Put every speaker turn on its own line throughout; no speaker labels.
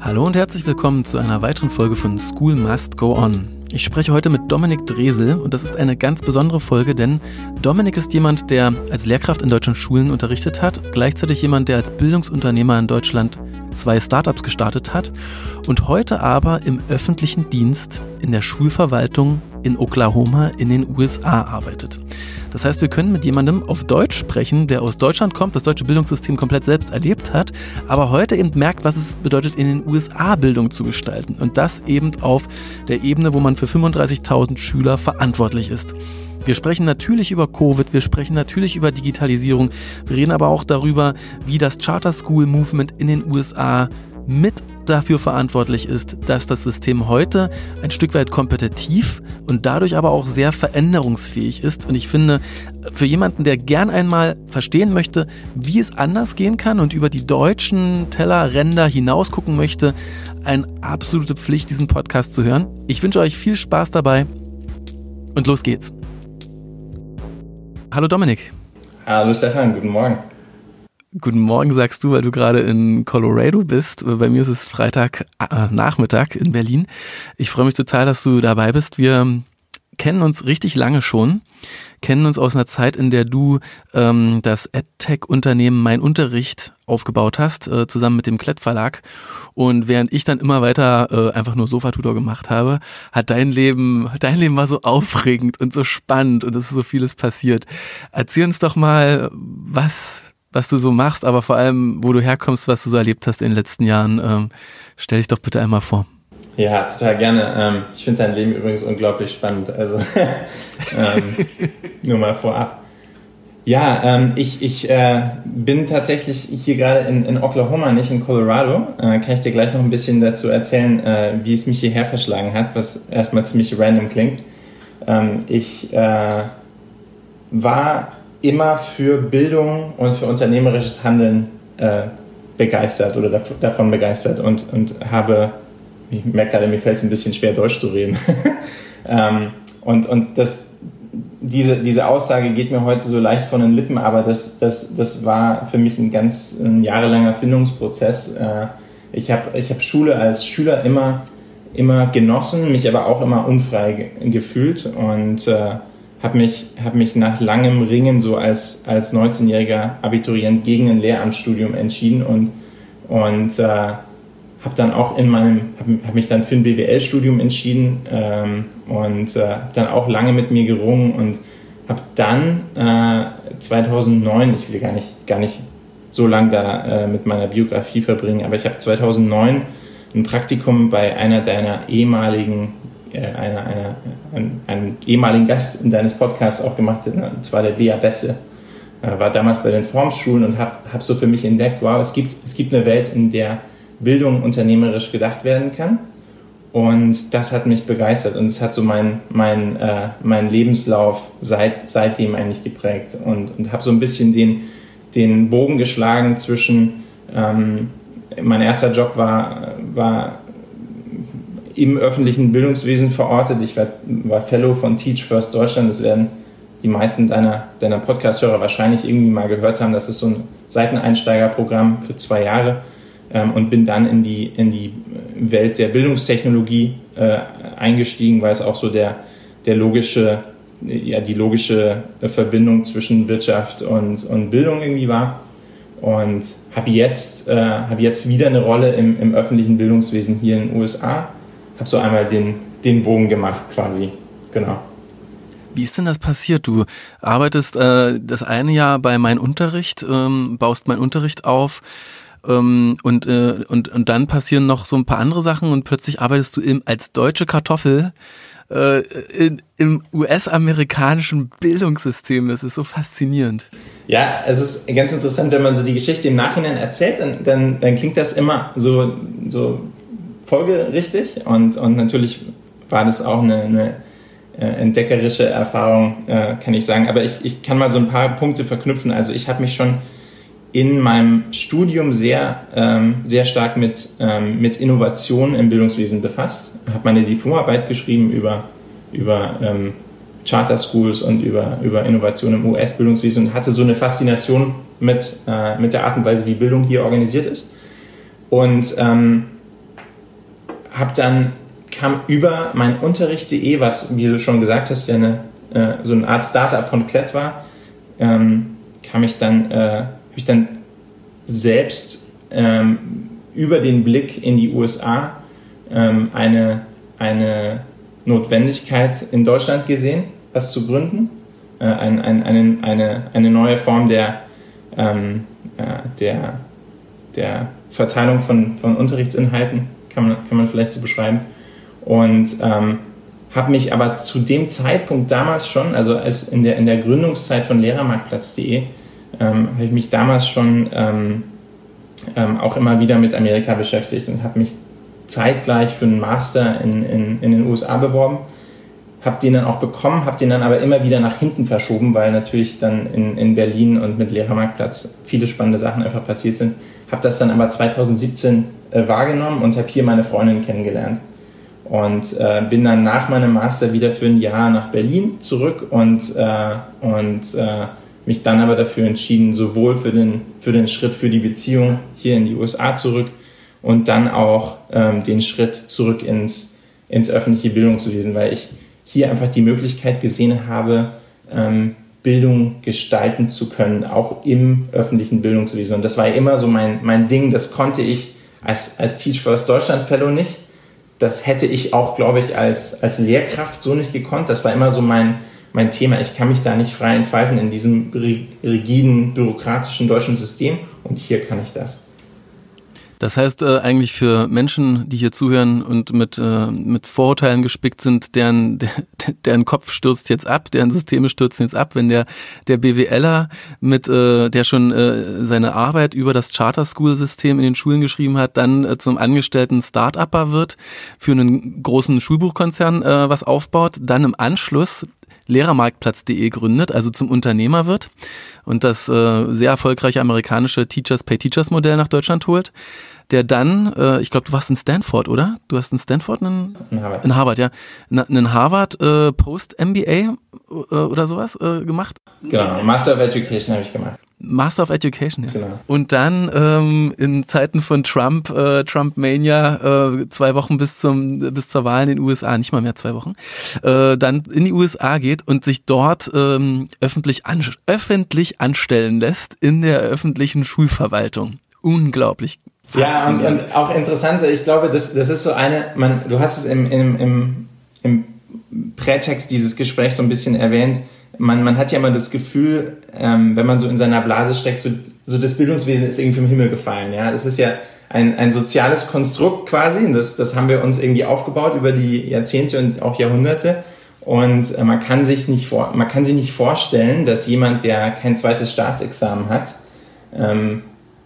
Hallo und herzlich willkommen zu einer weiteren Folge von School Must Go On. Ich spreche heute mit Dominik Dresel und das ist eine ganz besondere Folge, denn Dominik ist jemand, der als Lehrkraft in deutschen Schulen unterrichtet hat, gleichzeitig jemand, der als Bildungsunternehmer in Deutschland zwei Startups gestartet hat und heute aber im öffentlichen Dienst in der Schulverwaltung in Oklahoma in den USA arbeitet. Das heißt, wir können mit jemandem auf Deutsch sprechen, der aus Deutschland kommt, das deutsche Bildungssystem komplett selbst erlebt hat, aber heute eben merkt, was es bedeutet, in den USA Bildung zu gestalten. Und das eben auf der Ebene, wo man für 35.000 Schüler verantwortlich ist. Wir sprechen natürlich über Covid, wir sprechen natürlich über Digitalisierung, wir reden aber auch darüber, wie das Charter School Movement in den USA mit dafür verantwortlich ist, dass das System heute ein Stück weit kompetitiv und dadurch aber auch sehr veränderungsfähig ist. Und ich finde, für jemanden, der gern einmal verstehen möchte, wie es anders gehen kann und über die deutschen Tellerränder hinaus gucken möchte, eine absolute Pflicht, diesen Podcast zu hören. Ich wünsche euch viel Spaß dabei und los geht's. Hallo Dominik.
Hallo Stefan, guten Morgen.
Guten Morgen sagst du, weil du gerade in Colorado bist. Bei mir ist es Freitag äh, Nachmittag in Berlin. Ich freue mich total, dass du dabei bist. Wir kennen uns richtig lange schon, kennen uns aus einer Zeit, in der du ähm, das EdTech-Unternehmen Mein Unterricht aufgebaut hast, äh, zusammen mit dem Klett Verlag. Und während ich dann immer weiter äh, einfach nur Sofatutor gemacht habe, hat dein Leben, dein Leben war so aufregend und so spannend und es ist so vieles passiert. Erzähl uns doch mal, was was du so machst, aber vor allem, wo du herkommst, was du so erlebt hast in den letzten Jahren. Ähm, stell dich doch bitte einmal vor.
Ja, total gerne. Ähm, ich finde dein Leben übrigens unglaublich spannend. Also ähm, nur mal vorab. Ja, ähm, ich, ich äh, bin tatsächlich hier gerade in, in Oklahoma, nicht in Colorado. Äh, kann ich dir gleich noch ein bisschen dazu erzählen, äh, wie es mich hierher verschlagen hat, was erstmal ziemlich random klingt. Ähm, ich äh, war immer für Bildung und für unternehmerisches Handeln äh, begeistert oder davon begeistert und, und habe, ich merke gerade, mir fällt es ein bisschen schwer, Deutsch zu reden. ähm, und und das, diese, diese Aussage geht mir heute so leicht von den Lippen, aber das, das, das war für mich ein ganz ein jahrelanger Findungsprozess. Äh, ich habe ich hab Schule als Schüler immer, immer genossen, mich aber auch immer unfrei gefühlt und äh, habe mich, hab mich nach langem Ringen so als, als 19-jähriger Abiturient gegen ein Lehramtsstudium entschieden und, und äh, habe dann auch in meinem, habe hab mich dann für ein BWL-Studium entschieden ähm, und äh, dann auch lange mit mir gerungen und habe dann äh, 2009, ich will gar nicht, gar nicht so lange da äh, mit meiner Biografie verbringen, aber ich habe 2009 ein Praktikum bei einer deiner ehemaligen einer, einer, einen, einen, ehemaligen Gast in deines Podcasts auch gemacht, und zwar der Bea Besse. Äh, war damals bei den Formschulen und habe hab so für mich entdeckt, wow, es gibt, es gibt eine Welt, in der Bildung unternehmerisch gedacht werden kann. Und das hat mich begeistert und es hat so meinen mein, äh, mein Lebenslauf seit, seitdem eigentlich geprägt. Und, und habe so ein bisschen den, den Bogen geschlagen zwischen, ähm, mein erster Job war, war im öffentlichen Bildungswesen verortet. Ich war, war Fellow von Teach First Deutschland. Das werden die meisten deiner, deiner Podcast-Hörer wahrscheinlich irgendwie mal gehört haben. Das ist so ein Seiteneinsteigerprogramm für zwei Jahre ähm, und bin dann in die, in die Welt der Bildungstechnologie äh, eingestiegen, weil es auch so der, der logische, ja, die logische Verbindung zwischen Wirtschaft und, und Bildung irgendwie war. Und habe jetzt, äh, hab jetzt wieder eine Rolle im, im öffentlichen Bildungswesen hier in den USA habe so einmal den, den Bogen gemacht quasi. Genau.
Wie ist denn das passiert? Du arbeitest äh, das eine Jahr bei Mein Unterricht, ähm, baust Mein Unterricht auf ähm, und, äh, und, und dann passieren noch so ein paar andere Sachen und plötzlich arbeitest du im, als deutsche Kartoffel äh, in, im US-amerikanischen Bildungssystem. Das ist so faszinierend.
Ja, es ist ganz interessant, wenn man so die Geschichte im Nachhinein erzählt, dann, dann, dann klingt das immer so, so folgerichtig und, und natürlich war das auch eine, eine äh, entdeckerische Erfahrung, äh, kann ich sagen. Aber ich, ich kann mal so ein paar Punkte verknüpfen. Also ich habe mich schon in meinem Studium sehr, ähm, sehr stark mit, ähm, mit Innovationen im Bildungswesen befasst. Habe meine Diplomarbeit geschrieben über, über ähm, Charter Schools und über, über Innovation im US-Bildungswesen und hatte so eine Faszination mit, äh, mit der Art und Weise, wie Bildung hier organisiert ist. Und ähm, habe dann kam über mein Unterricht.de, was, wie du schon gesagt hast, ja eine, äh, so eine Art Startup von Klett war, ähm, kam ich dann, äh, habe ich dann selbst ähm, über den Blick in die USA ähm, eine, eine Notwendigkeit in Deutschland gesehen, was zu gründen. Äh, ein, ein, eine, eine, eine neue Form der, ähm, äh, der, der Verteilung von, von Unterrichtsinhalten, kann man, kann man vielleicht so beschreiben. Und ähm, habe mich aber zu dem Zeitpunkt damals schon, also als in der, in der Gründungszeit von Lehrermarktplatz.de, ähm, habe ich mich damals schon ähm, ähm, auch immer wieder mit Amerika beschäftigt und habe mich zeitgleich für einen Master in, in, in den USA beworben. Habe den dann auch bekommen, habe den dann aber immer wieder nach hinten verschoben, weil natürlich dann in, in Berlin und mit Lehrermarktplatz viele spannende Sachen einfach passiert sind. Habe das dann aber 2017 äh, wahrgenommen und habe hier meine Freundin kennengelernt. Und äh, bin dann nach meinem Master wieder für ein Jahr nach Berlin zurück und, äh, und äh, mich dann aber dafür entschieden, sowohl für den, für den Schritt für die Beziehung hier in die USA zurück und dann auch ähm, den Schritt zurück ins, ins öffentliche Bildungswesen, weil ich hier einfach die Möglichkeit gesehen habe, ähm, Bildung gestalten zu können, auch im öffentlichen Bildungswesen. Und das war immer so mein, mein Ding, das konnte ich als, als Teach First Deutschland Fellow nicht. Das hätte ich auch, glaube ich, als, als Lehrkraft so nicht gekonnt. Das war immer so mein, mein Thema. Ich kann mich da nicht frei entfalten in diesem rigiden, bürokratischen deutschen System und hier kann ich das.
Das heißt äh, eigentlich für Menschen, die hier zuhören und mit, äh, mit Vorurteilen gespickt sind, deren, der, deren Kopf stürzt jetzt ab, deren Systeme stürzen jetzt ab, wenn der, der BWLer mit, äh, der schon äh, seine Arbeit über das Charter School System in den Schulen geschrieben hat, dann äh, zum angestellten Start-Upper wird, für einen großen Schulbuchkonzern äh, was aufbaut, dann im Anschluss Lehrermarktplatz.de gründet, also zum Unternehmer wird und das äh, sehr erfolgreiche amerikanische Teachers Pay Teachers Modell nach Deutschland holt, der dann, äh, ich glaube, du warst in Stanford, oder? Du hast in Stanford einen, in Harvard, in Harvard ja, einen Harvard äh, Post MBA äh, oder sowas äh, gemacht.
Genau, Master of Education habe ich gemacht.
Master of Education, ja. Genau. Und dann ähm, in Zeiten von Trump, äh, Trump Mania, äh, zwei Wochen bis zum bis zur Wahl in den USA, nicht mal mehr zwei Wochen, äh, dann in die USA geht und sich dort ähm, öffentlich an, öffentlich anstellen lässt in der öffentlichen Schulverwaltung. Unglaublich.
Ja, und, und auch interessant, ich glaube, das, das ist so eine, man, du hast es im, im, im, im Prätext dieses Gesprächs so ein bisschen erwähnt, man, man hat ja immer das Gefühl, ähm, wenn man so in seiner Blase steckt, so, so das Bildungswesen ist irgendwie vom Himmel gefallen. Ja, das ist ja ein, ein soziales Konstrukt quasi. Das, das haben wir uns irgendwie aufgebaut über die Jahrzehnte und auch Jahrhunderte. Und äh, man kann sich nicht vor, man kann sich nicht vorstellen, dass jemand, der kein zweites Staatsexamen hat, ähm,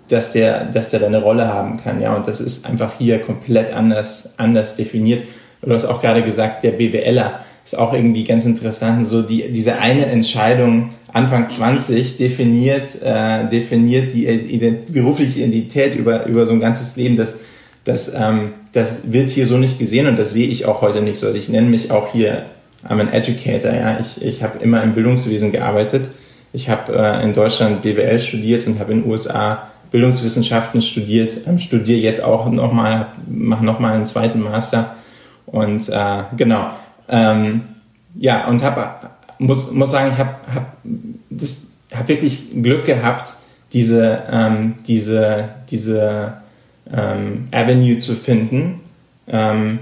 dass der, dass der da eine Rolle haben kann. Ja, und das ist einfach hier komplett anders, anders definiert. Du hast auch gerade gesagt, der BWLer ist auch irgendwie ganz interessant. So die, diese eine Entscheidung Anfang 20 definiert, äh, definiert die ident berufliche Identität über, über so ein ganzes Leben. Das, das, ähm, das wird hier so nicht gesehen und das sehe ich auch heute nicht so. Also ich nenne mich auch hier I'm an Educator. Ja? Ich, ich habe immer im Bildungswesen gearbeitet. Ich habe äh, in Deutschland BWL studiert und habe in den USA Bildungswissenschaften studiert, ähm, studiere jetzt auch nochmal, mache nochmal einen zweiten Master. Und äh, genau, ähm, ja, und habe muss, muss sagen, ich habe hab hab wirklich Glück gehabt, diese, ähm, diese, diese ähm, Avenue zu finden, ähm,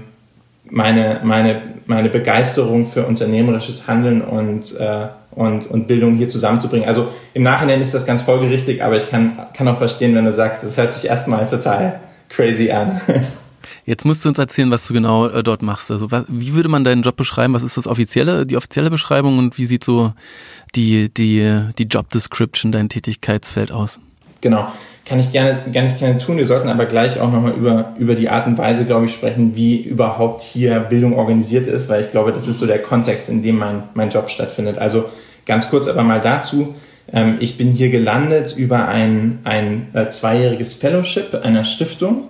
meine, meine, meine Begeisterung für unternehmerisches Handeln und, äh, und, und Bildung hier zusammenzubringen. Also im Nachhinein ist das ganz folgerichtig, aber ich kann, kann auch verstehen, wenn du sagst, das hört sich erstmal total crazy an.
Jetzt musst du uns erzählen, was du genau äh, dort machst. Also was, wie würde man deinen Job beschreiben? Was ist das offizielle, die offizielle Beschreibung und wie sieht so die, die, die Job Description, dein Tätigkeitsfeld aus?
Genau. Kann ich gerne, nicht gerne tun. Wir sollten aber gleich auch nochmal über, über die Art und Weise, glaube ich, sprechen, wie überhaupt hier Bildung organisiert ist, weil ich glaube, das ist so der Kontext, in dem mein, mein Job stattfindet. Also ganz kurz aber mal dazu. Ähm, ich bin hier gelandet über ein, ein äh, zweijähriges Fellowship einer Stiftung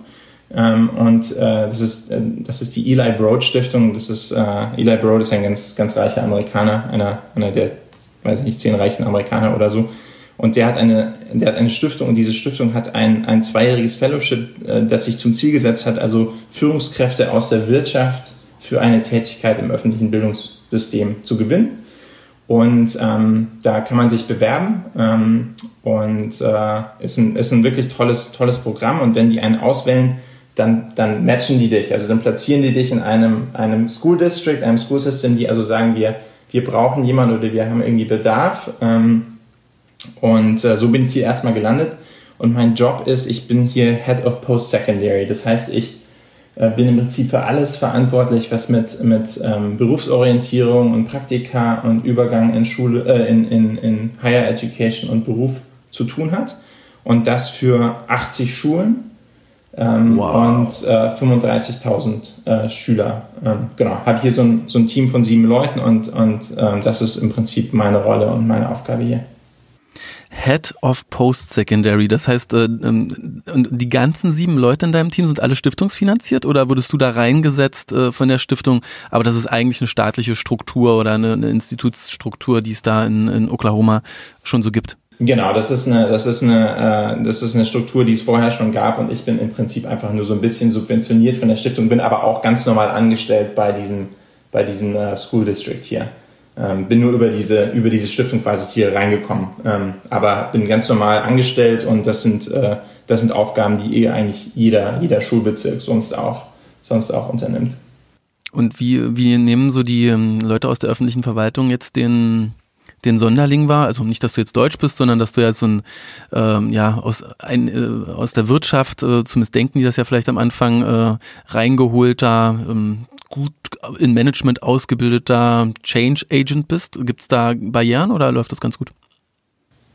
ähm, und äh, das, ist, äh, das ist die Eli Broad Stiftung. Das ist, Eli Broad ist ein ganz, ganz reicher Amerikaner, einer, einer der, weiß ich nicht, zehn reichsten Amerikaner oder so. Und der hat eine, der hat eine Stiftung und diese Stiftung hat ein, ein zweijähriges Fellowship, das sich zum Ziel gesetzt hat, also Führungskräfte aus der Wirtschaft für eine Tätigkeit im öffentlichen Bildungssystem zu gewinnen. Und ähm, da kann man sich bewerben ähm, und äh, ist, ein, ist ein wirklich tolles, tolles Programm. Und wenn die einen auswählen, dann, dann matchen die dich. Also dann platzieren die dich in einem, einem School District, einem School System, die also sagen, wir, wir brauchen jemanden oder wir haben irgendwie Bedarf. Ähm, und äh, so bin ich hier erstmal gelandet. Und mein Job ist, ich bin hier Head of Post-Secondary. Das heißt, ich bin im Prinzip für alles verantwortlich, was mit, mit ähm, Berufsorientierung und Praktika und Übergang in Schule, äh, in, in, in Higher Education und Beruf zu tun hat. Und das für 80 Schulen ähm, wow. und äh, 35.000 äh, Schüler. Ähm, genau, habe hier so ein, so ein Team von sieben Leuten und, und ähm, das ist im Prinzip meine Rolle und meine Aufgabe hier.
Head of Post-Secondary. Das heißt, äh, ähm, die ganzen sieben Leute in deinem Team sind alle stiftungsfinanziert oder wurdest du da reingesetzt äh, von der Stiftung? Aber das ist eigentlich eine staatliche Struktur oder eine, Institutsstruktur, die es da in, in, Oklahoma schon so gibt.
Genau, das ist eine, das ist eine, äh, das ist eine Struktur, die es vorher schon gab und ich bin im Prinzip einfach nur so ein bisschen subventioniert von der Stiftung, bin aber auch ganz normal angestellt bei diesem, bei diesem School District hier. Ähm, bin nur über diese, über diese Stiftung quasi hier reingekommen. Ähm, aber bin ganz normal angestellt und das sind, äh, das sind Aufgaben, die eh eigentlich jeder, jeder Schulbezirk sonst auch, sonst auch unternimmt.
Und wie, wie nehmen so die ähm, Leute aus der öffentlichen Verwaltung jetzt den, den Sonderling wahr? Also nicht, dass du jetzt Deutsch bist, sondern dass du ja so ein, ähm, ja, aus, ein, äh, aus der Wirtschaft, äh, zumindest denken die das ja vielleicht am Anfang, äh, reingeholter, ähm, gut in Management ausgebildeter Change Agent bist? Gibt es da Barrieren oder läuft das ganz gut?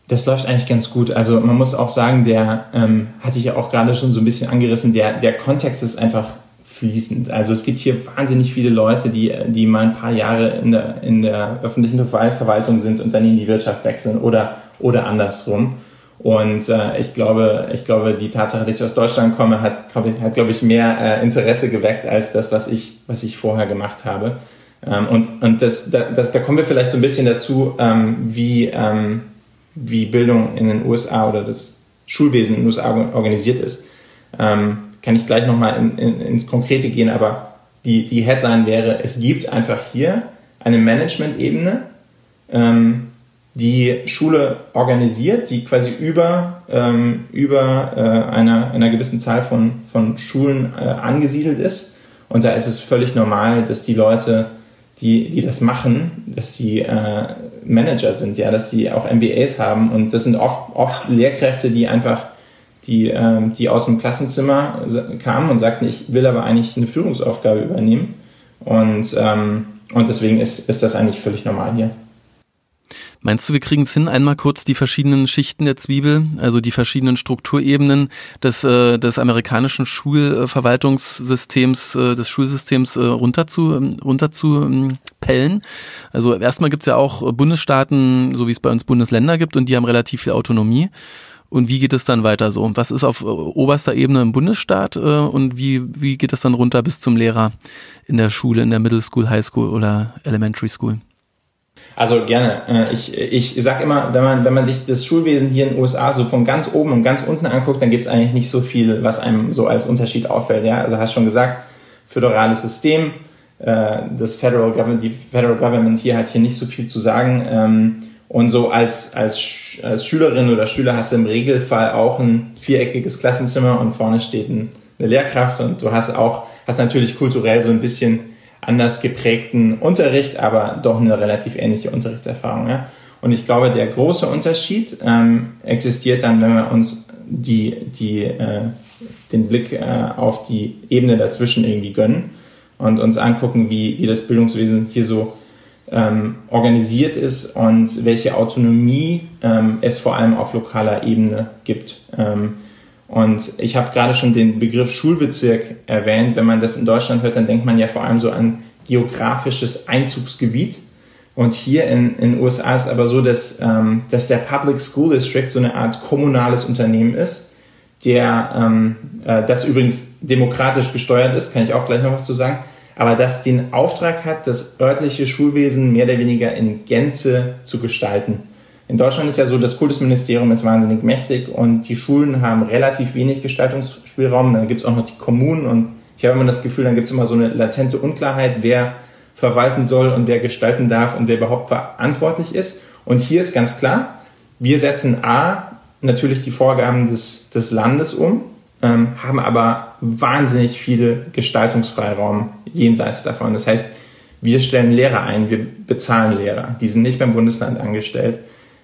Das läuft eigentlich ganz gut. Also man muss auch sagen, der ähm, hatte ich ja auch gerade schon so ein bisschen angerissen, der, der Kontext ist einfach fließend. Also es gibt hier wahnsinnig viele Leute, die, die mal ein paar Jahre in der, in der öffentlichen Verwaltung sind und dann in die Wirtschaft wechseln oder, oder andersrum. Und äh, ich glaube, ich glaube, die Tatsache, dass ich aus Deutschland komme, hat, glaub ich, hat, glaube ich, mehr äh, Interesse geweckt als das, was ich, was ich vorher gemacht habe. Ähm, und und das, das, da kommen wir vielleicht so ein bisschen dazu, ähm, wie, ähm, wie Bildung in den USA oder das Schulwesen in den USA organisiert ist. Ähm, kann ich gleich nochmal in, in, ins Konkrete gehen, aber die, die Headline wäre, es gibt einfach hier eine Management-Ebene, ähm, die Schule organisiert, die quasi über, ähm, über äh, einer, einer gewissen Zahl von, von Schulen äh, angesiedelt ist. Und da ist es völlig normal, dass die Leute, die, die das machen, dass sie äh, Manager sind, ja, dass sie auch MBAs haben. Und das sind oft, oft Lehrkräfte, die einfach, die, ähm, die aus dem Klassenzimmer kamen und sagten, ich will aber eigentlich eine Führungsaufgabe übernehmen. Und, ähm, und deswegen ist, ist das eigentlich völlig normal hier.
Meinst du, wir kriegen es hin, einmal kurz die verschiedenen Schichten der Zwiebel, also die verschiedenen Strukturebenen des, äh, des amerikanischen Schulverwaltungssystems, äh, des Schulsystems äh, runter zu, ähm, runter zu ähm, pellen? Also erstmal gibt es ja auch Bundesstaaten, so wie es bei uns Bundesländer gibt, und die haben relativ viel Autonomie. Und wie geht es dann weiter so? Was ist auf äh, oberster Ebene im Bundesstaat äh, und wie, wie geht es dann runter bis zum Lehrer in der Schule, in der Middle School, High School oder Elementary School?
Also gerne. Äh, ich, ich sag immer, wenn man, wenn man sich das Schulwesen hier in den USA so von ganz oben und ganz unten anguckt, dann gibt es eigentlich nicht so viel, was einem so als Unterschied auffällt. Ja? Also hast schon gesagt, föderales System, äh, das Federal Government, die Federal Government hier hat hier nicht so viel zu sagen. Ähm, und so als, als, als Schülerin oder Schüler hast du im Regelfall auch ein viereckiges Klassenzimmer und vorne steht eine Lehrkraft und du hast auch, hast natürlich kulturell so ein bisschen anders geprägten Unterricht, aber doch eine relativ ähnliche Unterrichtserfahrung. Ja? Und ich glaube, der große Unterschied ähm, existiert dann, wenn wir uns die, die, äh, den Blick äh, auf die Ebene dazwischen irgendwie gönnen und uns angucken, wie, wie das Bildungswesen hier so ähm, organisiert ist und welche Autonomie ähm, es vor allem auf lokaler Ebene gibt. Ähm, und ich habe gerade schon den Begriff Schulbezirk erwähnt. Wenn man das in Deutschland hört, dann denkt man ja vor allem so an geografisches Einzugsgebiet. Und hier in den USA ist aber so, dass, ähm, dass der Public School District so eine Art kommunales Unternehmen ist, der ähm, äh, das übrigens demokratisch gesteuert ist, kann ich auch gleich noch was zu sagen, aber das den Auftrag hat, das örtliche Schulwesen mehr oder weniger in Gänze zu gestalten. In Deutschland ist ja so, das Kultusministerium ist wahnsinnig mächtig und die Schulen haben relativ wenig Gestaltungsspielraum. Dann gibt es auch noch die Kommunen und ich habe immer das Gefühl, dann gibt es immer so eine latente Unklarheit, wer verwalten soll und wer gestalten darf und wer überhaupt verantwortlich ist. Und hier ist ganz klar, wir setzen A natürlich die Vorgaben des, des Landes um, ähm, haben aber wahnsinnig viel Gestaltungsfreiraum jenseits davon. Das heißt, wir stellen Lehrer ein, wir bezahlen Lehrer, die sind nicht beim Bundesland angestellt.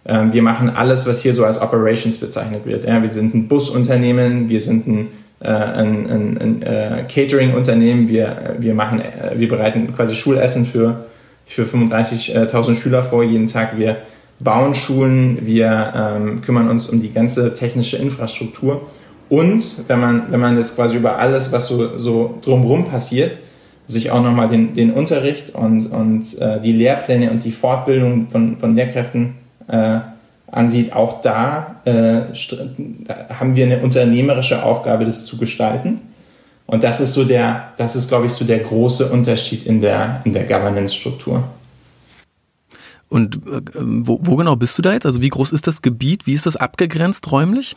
Ähm, wir machen alles, was hier so als Operations bezeichnet wird. Ja, wir sind ein Busunternehmen, wir sind ein, äh, ein, ein, ein äh, Catering-Unternehmen, wir, wir, machen, äh, wir bereiten quasi Schulessen für, für 35.000 Schüler vor jeden Tag. Wir bauen Schulen, wir ähm, kümmern uns um die ganze technische Infrastruktur. Und wenn man, wenn man jetzt quasi über alles, was so, so drumherum passiert, sich auch nochmal den, den Unterricht und, und äh, die Lehrpläne und die Fortbildung von, von Lehrkräften äh, ansieht, auch da, äh, haben wir eine unternehmerische Aufgabe, das zu gestalten. Und das ist so der, das ist, glaube ich, so der große Unterschied in der, in der Governance-Struktur.
Und äh, wo, wo, genau bist du da jetzt? Also wie groß ist das Gebiet? Wie ist das abgegrenzt räumlich?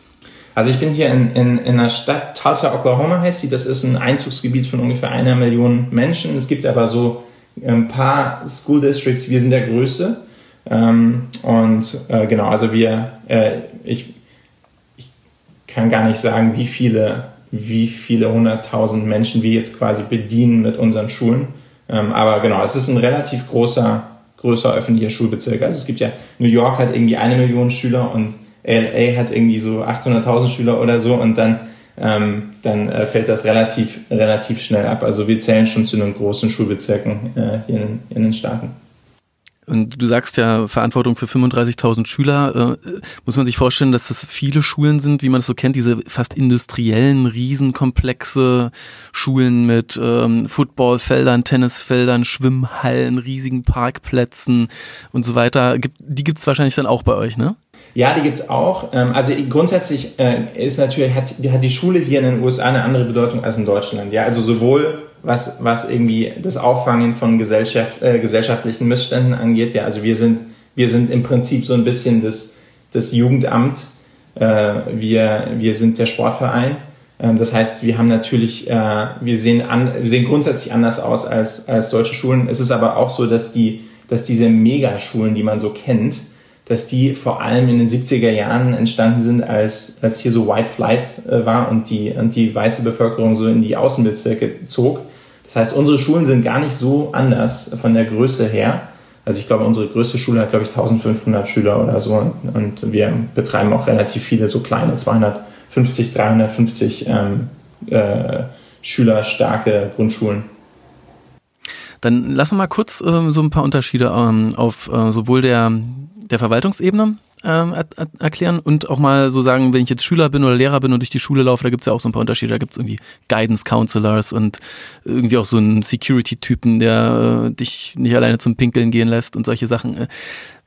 Also ich bin hier in, in, in einer Stadt, Tulsa, Oklahoma heißt sie. Das ist ein Einzugsgebiet von ungefähr einer Million Menschen. Es gibt aber so ein paar School Districts. Wir sind der größte. Ähm, und äh, genau, also wir, äh, ich, ich kann gar nicht sagen, wie viele, wie viele hunderttausend Menschen wir jetzt quasi bedienen mit unseren Schulen. Ähm, aber genau, es ist ein relativ großer, größer öffentlicher Schulbezirk. Also es gibt ja, New York hat irgendwie eine Million Schüler und LA hat irgendwie so 800.000 Schüler oder so und dann, ähm, dann äh, fällt das relativ, relativ schnell ab. Also wir zählen schon zu den großen Schulbezirken äh, hier in, in den Staaten.
Und du sagst ja Verantwortung für 35.000 Schüler. Äh, muss man sich vorstellen, dass das viele Schulen sind, wie man es so kennt, diese fast industriellen, riesenkomplexe Schulen mit ähm, Footballfeldern, Tennisfeldern, Schwimmhallen, riesigen Parkplätzen und so weiter. Die gibt es wahrscheinlich dann auch bei euch, ne?
Ja, die gibt's auch. Ähm, also grundsätzlich äh, ist natürlich, hat, hat die Schule hier in den USA eine andere Bedeutung als in Deutschland. Ja, also sowohl was, was irgendwie das Auffangen von Gesellschaft, äh, gesellschaftlichen Missständen angeht. Ja, also wir sind, wir sind im Prinzip so ein bisschen das, das Jugendamt. Äh, wir, wir sind der Sportverein. Ähm, das heißt, wir haben natürlich, äh, wir, sehen an, wir sehen grundsätzlich anders aus als, als deutsche Schulen. Es ist aber auch so, dass, die, dass diese Megaschulen, die man so kennt, dass die vor allem in den 70er Jahren entstanden sind, als, als hier so White Flight äh, war und die, und die weiße Bevölkerung so in die Außenbezirke zog. Das heißt, unsere Schulen sind gar nicht so anders von der Größe her. Also ich glaube, unsere größte Schule hat, glaube ich, 1500 Schüler oder so. Und, und wir betreiben auch relativ viele so kleine, 250, 350 ähm, äh, schülerstarke Grundschulen.
Dann lassen wir mal kurz äh, so ein paar Unterschiede ähm, auf äh, sowohl der, der Verwaltungsebene ähm, erklären und auch mal so sagen, wenn ich jetzt Schüler bin oder Lehrer bin und durch die Schule laufe, da gibt es ja auch so ein paar Unterschiede. Da gibt es irgendwie Guidance Counselors und irgendwie auch so einen Security-Typen, der äh, dich nicht alleine zum Pinkeln gehen lässt und solche Sachen.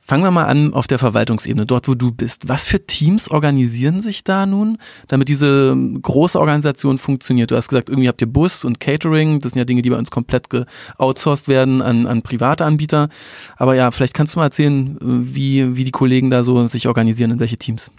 Fangen wir mal an auf der Verwaltungsebene, dort wo du bist. Was für Teams organisieren sich da nun, damit diese große Organisation funktioniert? Du hast gesagt, irgendwie habt ihr Bus und Catering, das sind ja Dinge, die bei uns komplett geoutsourced werden an, an private Anbieter. Aber ja, vielleicht kannst du mal erzählen, wie, wie die Kollegen da so sich organisieren, in welche Teams.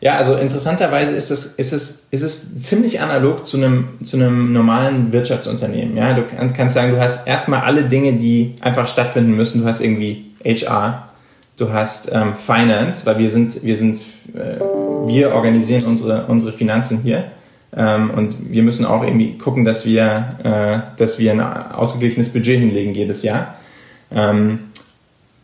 Ja, also interessanterweise ist es, ist es, ist es ziemlich analog zu einem, zu einem normalen Wirtschaftsunternehmen. Ja, du kannst sagen, du hast erstmal alle Dinge, die einfach stattfinden müssen. Du hast irgendwie HR, du hast ähm, Finance, weil wir sind, wir sind, äh, wir organisieren unsere, unsere Finanzen hier. Ähm, und wir müssen auch irgendwie gucken, dass wir, äh, dass wir ein ausgeglichenes Budget hinlegen jedes Jahr. Ähm,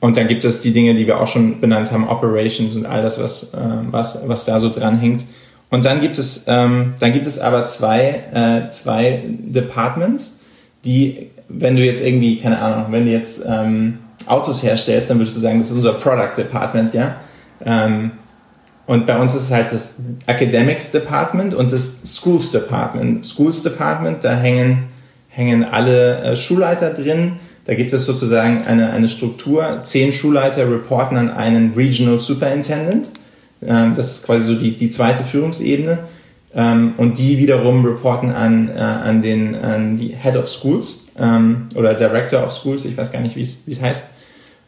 und dann gibt es die Dinge, die wir auch schon benannt haben, Operations und all das, was, äh, was, was da so dran hängt. Und dann gibt es, ähm, dann gibt es aber zwei, äh, zwei Departments, die, wenn du jetzt irgendwie, keine Ahnung, wenn du jetzt ähm, Autos herstellst, dann würdest du sagen, das ist unser Product Department, ja. Ähm, und bei uns ist es halt das Academics Department und das Schools Department. Schools Department, da hängen, hängen alle äh, Schulleiter drin. Da gibt es sozusagen eine, eine Struktur. Zehn Schulleiter reporten an einen Regional Superintendent. Ähm, das ist quasi so die, die zweite Führungsebene. Ähm, und die wiederum reporten an, äh, an, den, an die Head of Schools ähm, oder Director of Schools, ich weiß gar nicht, wie es heißt.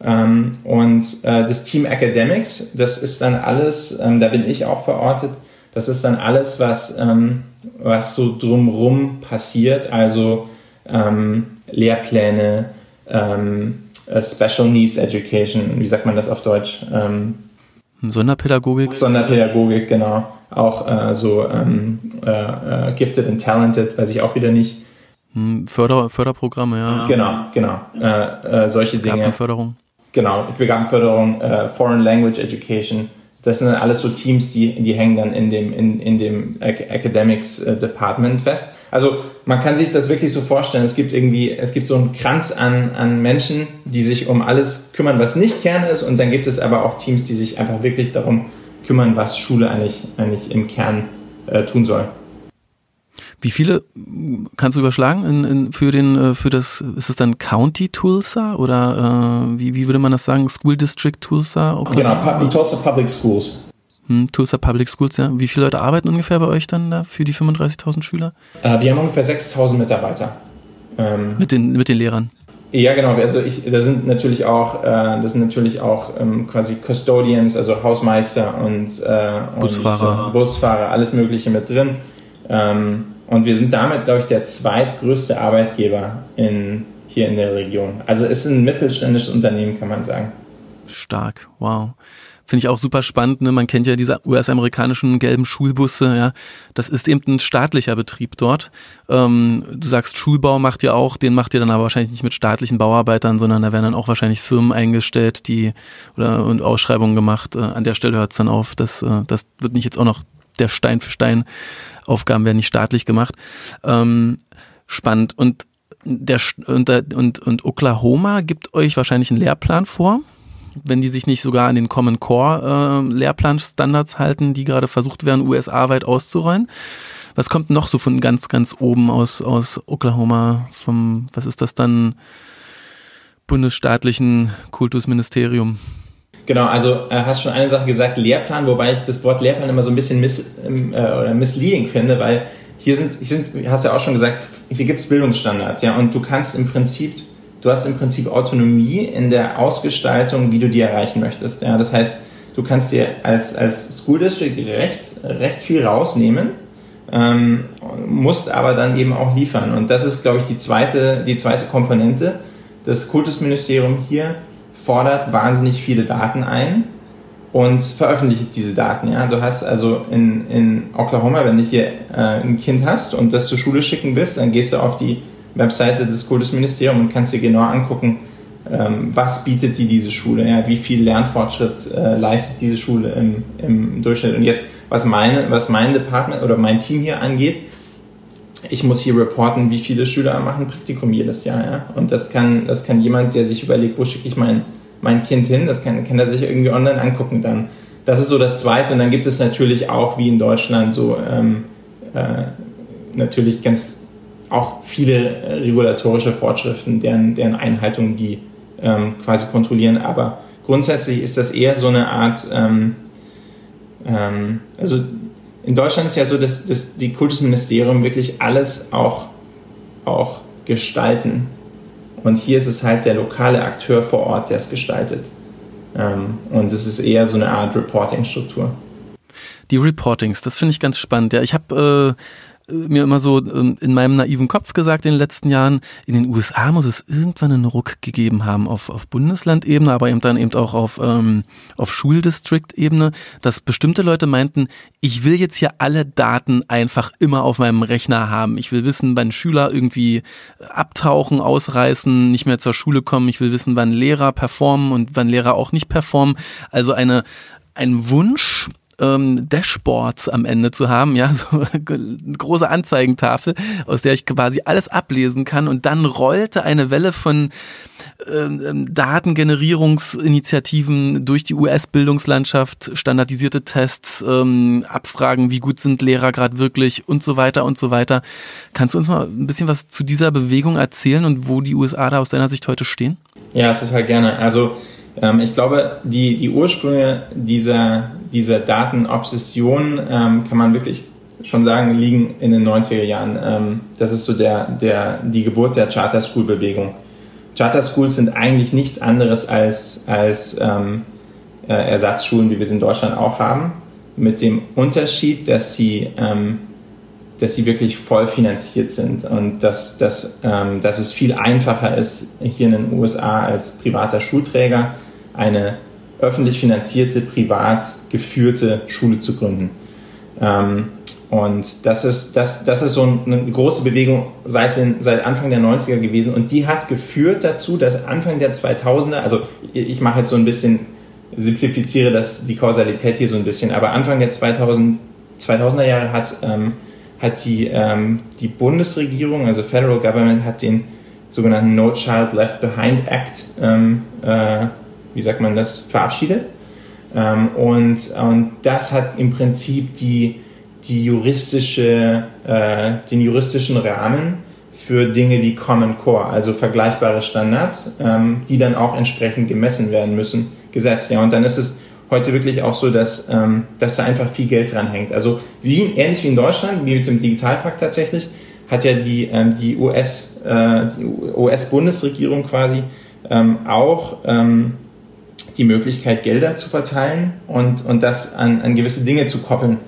Ähm, und äh, das Team Academics, das ist dann alles, ähm, da bin ich auch verortet, das ist dann alles, was, ähm, was so drumrum passiert, also ähm, Lehrpläne, ähm, äh, Special Needs Education, wie sagt man das auf Deutsch? Ähm,
Sonderpädagogik.
Sonderpädagogik, genau. Auch äh, so äh, äh, Gifted and Talented, weiß ich auch wieder nicht.
Hm, Förder, Förderprogramme, ja.
Genau, genau. Äh, äh, solche Dinge.
Begabtenförderung.
Genau, Begabtenförderung, äh, Foreign Language Education. Das sind alles so Teams, die, die hängen dann in dem, in, in dem Academics Department fest. Also man kann sich das wirklich so vorstellen. Es gibt irgendwie, es gibt so einen Kranz an, an Menschen, die sich um alles kümmern, was nicht Kern ist. Und dann gibt es aber auch Teams, die sich einfach wirklich darum kümmern, was Schule eigentlich, eigentlich im Kern äh, tun soll.
Wie viele kannst du überschlagen in, in, für den äh, für das ist es dann County Tulsa oder äh, wie, wie würde man das sagen School District Tulsa?
Okay. Genau, Tulsa Public Schools.
Hm, Tulsa Public Schools, ja. Wie viele Leute arbeiten ungefähr bei euch dann da für die 35.000 Schüler?
Äh, wir haben ungefähr 6.000 Mitarbeiter.
Ähm, mit, den, mit den Lehrern?
Ja, genau. Also ich, da sind natürlich auch, äh, das sind natürlich auch ähm, quasi Custodians, also Hausmeister und, äh,
Busfahrer.
Und, Busfahrer, alles Mögliche mit drin. Ähm, und wir sind damit, glaube ich, der zweitgrößte Arbeitgeber in, hier in der Region. Also es ist ein mittelständisches Unternehmen, kann man sagen.
Stark, wow. Finde ich auch super spannend. Ne? Man kennt ja diese US-amerikanischen gelben Schulbusse. Ja, das ist eben ein staatlicher Betrieb dort. Ähm, du sagst, Schulbau macht ihr auch, den macht ihr dann aber wahrscheinlich nicht mit staatlichen Bauarbeitern, sondern da werden dann auch wahrscheinlich Firmen eingestellt, die oder und Ausschreibungen gemacht. Äh, an der Stelle hört es dann auf. Das, äh, das wird nicht jetzt auch noch der Stein für Stein Aufgaben werden nicht staatlich gemacht. Ähm, spannend. Und der und, und, und Oklahoma gibt euch wahrscheinlich einen Lehrplan vor, wenn die sich nicht sogar an den Common Core äh, Lehrplanstandards halten, die gerade versucht werden, USA-weit auszurollen. Was kommt noch so von ganz, ganz oben aus, aus Oklahoma? Vom, was ist das dann? Bundesstaatlichen Kultusministerium.
Genau, also äh, hast schon eine Sache gesagt, Lehrplan, wobei ich das Wort Lehrplan immer so ein bisschen miss, ähm, äh, oder misleading finde, weil hier sind, hier sind, hast ja auch schon gesagt, hier gibt es Bildungsstandards, ja, und du kannst im Prinzip, du hast im Prinzip Autonomie in der Ausgestaltung, wie du die erreichen möchtest. Ja, das heißt, du kannst dir als, als School District recht, recht viel rausnehmen, ähm, musst aber dann eben auch liefern. Und das ist, glaube ich, die zweite, die zweite Komponente. Das Kultusministerium hier fordert wahnsinnig viele Daten ein und veröffentlicht diese Daten. Ja? Du hast also in, in Oklahoma, wenn du hier äh, ein Kind hast und das zur Schule schicken willst, dann gehst du auf die Webseite des Kultusministeriums und kannst dir genau angucken, ähm, was bietet dir diese Schule, ja? wie viel Lernfortschritt äh, leistet diese Schule im, im Durchschnitt. Und jetzt, was, meine, was mein Department oder mein Team hier angeht, ich muss hier reporten, wie viele Schüler machen Praktikum jedes Jahr. Ja? Und das kann, das kann jemand, der sich überlegt, wo schicke ich mein, mein Kind hin, das kann, kann er sich irgendwie online angucken dann. Das ist so das Zweite. Und dann gibt es natürlich auch, wie in Deutschland, so ähm, äh, natürlich ganz auch viele regulatorische Vorschriften, deren, deren Einhaltung die ähm, quasi kontrollieren. Aber grundsätzlich ist das eher so eine Art, ähm, ähm also in Deutschland ist ja so, dass, dass die Kultusministerium wirklich alles auch, auch gestalten. Und hier ist es halt der lokale Akteur vor Ort, der es gestaltet. Ähm, und es ist eher so eine Art Reporting-Struktur.
Die Reportings, das finde ich ganz spannend. Ja, ich habe äh mir immer so ähm, in meinem naiven Kopf gesagt in den letzten Jahren, in den USA muss es irgendwann einen Ruck gegeben haben auf, auf Bundeslandebene, aber eben dann eben auch auf, ähm, auf Schuldistrict-Ebene, dass bestimmte Leute meinten, ich will jetzt hier alle Daten einfach immer auf meinem Rechner haben. Ich will wissen, wann Schüler irgendwie abtauchen, ausreißen, nicht mehr zur Schule kommen. Ich will wissen, wann Lehrer performen und wann Lehrer auch nicht performen. Also eine, ein Wunsch, ähm, Dashboards am Ende zu haben, ja, so eine große Anzeigentafel, aus der ich quasi alles ablesen kann und dann rollte eine Welle von ähm, ähm Datengenerierungsinitiativen durch die US-Bildungslandschaft, standardisierte Tests, ähm, Abfragen, wie gut sind Lehrer gerade wirklich und so weiter und so weiter. Kannst du uns mal ein bisschen was zu dieser Bewegung erzählen und wo die USA da aus deiner Sicht heute stehen?
Ja, total gerne. Also ähm, ich glaube, die, die Ursprünge dieser, dieser Datenobsession ähm, kann man wirklich schon sagen, liegen in den 90er Jahren. Ähm, das ist so der, der, die Geburt der Charter School Bewegung. Charter Schools sind eigentlich nichts anderes als, als ähm, äh, Ersatzschulen, wie wir es in Deutschland auch haben, mit dem Unterschied, dass sie, ähm, dass sie wirklich voll finanziert sind und dass, dass, ähm, dass es viel einfacher ist, hier in den USA als privater Schulträger eine öffentlich finanzierte, privat geführte Schule zu gründen. Ähm, und das ist, das, das ist so eine große Bewegung seit, den, seit Anfang der 90er gewesen. Und die hat geführt dazu, dass Anfang der 2000er, also ich mache jetzt so ein bisschen, simplifiziere das, die Kausalität hier so ein bisschen, aber Anfang der 2000, 2000er Jahre hat, ähm, hat die, ähm, die Bundesregierung, also Federal Government, hat den sogenannten No Child Left Behind Act, ähm, äh, wie sagt man das, verabschiedet. Ähm, und, und das hat im Prinzip die die juristische, äh, den juristischen Rahmen für Dinge wie Common Core, also vergleichbare Standards, ähm, die dann auch entsprechend gemessen werden müssen, gesetzt. Ja, und dann ist es heute wirklich auch so, dass, ähm, dass da einfach viel Geld dran hängt. Also wie, ähnlich wie in Deutschland, wie mit dem Digitalpakt tatsächlich, hat ja die, ähm, die US, äh, US-Bundesregierung quasi ähm, auch ähm, die Möglichkeit, Gelder zu verteilen und, und das an, an gewisse Dinge zu koppeln.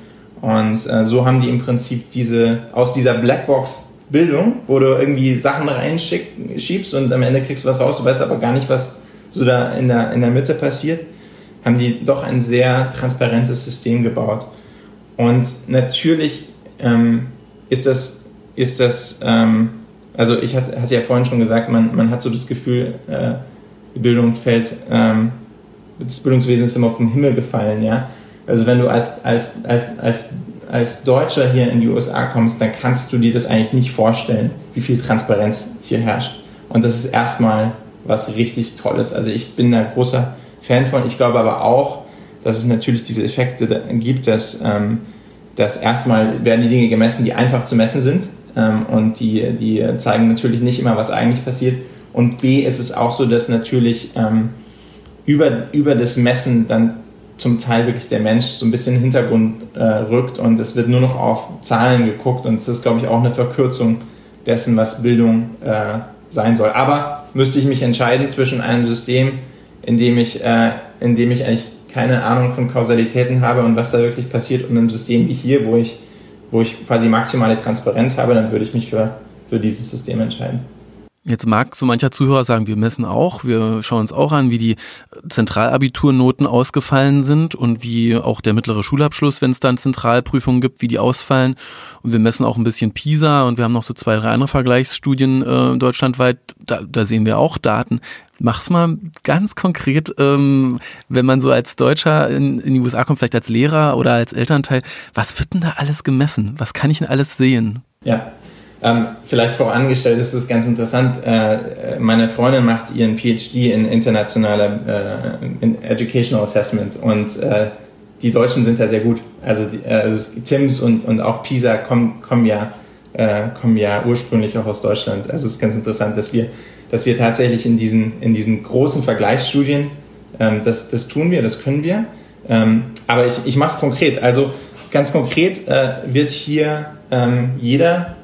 Und äh, so haben die im Prinzip diese, aus dieser Blackbox-Bildung, wo du irgendwie Sachen reinschiebst und am Ende kriegst du was raus, du weißt aber gar nicht, was so da in der, in der Mitte passiert, haben die doch ein sehr transparentes System gebaut. Und natürlich ähm, ist das, ist das ähm, also ich hatte, hatte ja vorhin schon gesagt, man, man hat so das Gefühl, äh, die Bildung fällt, ähm, das Bildungswesen ist immer vom Himmel gefallen, ja. Also wenn du als, als, als, als, als Deutscher hier in die USA kommst, dann kannst du dir das eigentlich nicht vorstellen, wie viel Transparenz hier herrscht. Und das ist erstmal was richtig Tolles. Also ich bin da großer Fan von. Ich glaube aber auch, dass es natürlich diese Effekte gibt, dass, ähm, dass erstmal werden die Dinge gemessen, die einfach zu messen sind. Ähm, und die, die zeigen natürlich nicht immer, was eigentlich passiert. Und B ist es auch so, dass natürlich ähm, über, über das Messen dann zum Teil wirklich der Mensch so ein bisschen in den Hintergrund äh, rückt und es wird nur noch auf Zahlen geguckt und es ist, glaube ich, auch eine Verkürzung dessen, was Bildung äh, sein soll. Aber müsste ich mich entscheiden zwischen einem System, in dem ich, äh, in dem ich eigentlich keine Ahnung von Kausalitäten habe und was da wirklich passiert und einem System wie hier, wo ich, wo ich quasi maximale Transparenz habe, dann würde ich mich für, für dieses System entscheiden.
Jetzt mag so mancher Zuhörer sagen, wir messen auch, wir schauen uns auch an, wie die Zentralabiturnoten ausgefallen sind und wie auch der mittlere Schulabschluss, wenn es dann Zentralprüfungen gibt, wie die ausfallen. Und wir messen auch ein bisschen PISA und wir haben noch so zwei, drei andere Vergleichsstudien äh, deutschlandweit. Da, da sehen wir auch Daten. Mach's mal ganz konkret, ähm, wenn man so als Deutscher in, in die USA kommt, vielleicht als Lehrer oder als Elternteil. Was wird denn da alles gemessen? Was kann ich denn alles sehen?
Ja, ähm, vielleicht vorangestellt ist es ganz interessant. Äh, meine Freundin macht ihren PhD in internationaler äh, in Educational Assessment und äh, die Deutschen sind da sehr gut. Also, die, äh, also TIMS und, und auch PISA kommen, kommen, ja, äh, kommen ja ursprünglich auch aus Deutschland. Also es ist ganz interessant, dass wir, dass wir tatsächlich in diesen, in diesen großen Vergleichsstudien, ähm, das, das tun wir, das können wir. Ähm, aber ich, ich mache es konkret. Also ganz konkret äh, wird hier ähm, jeder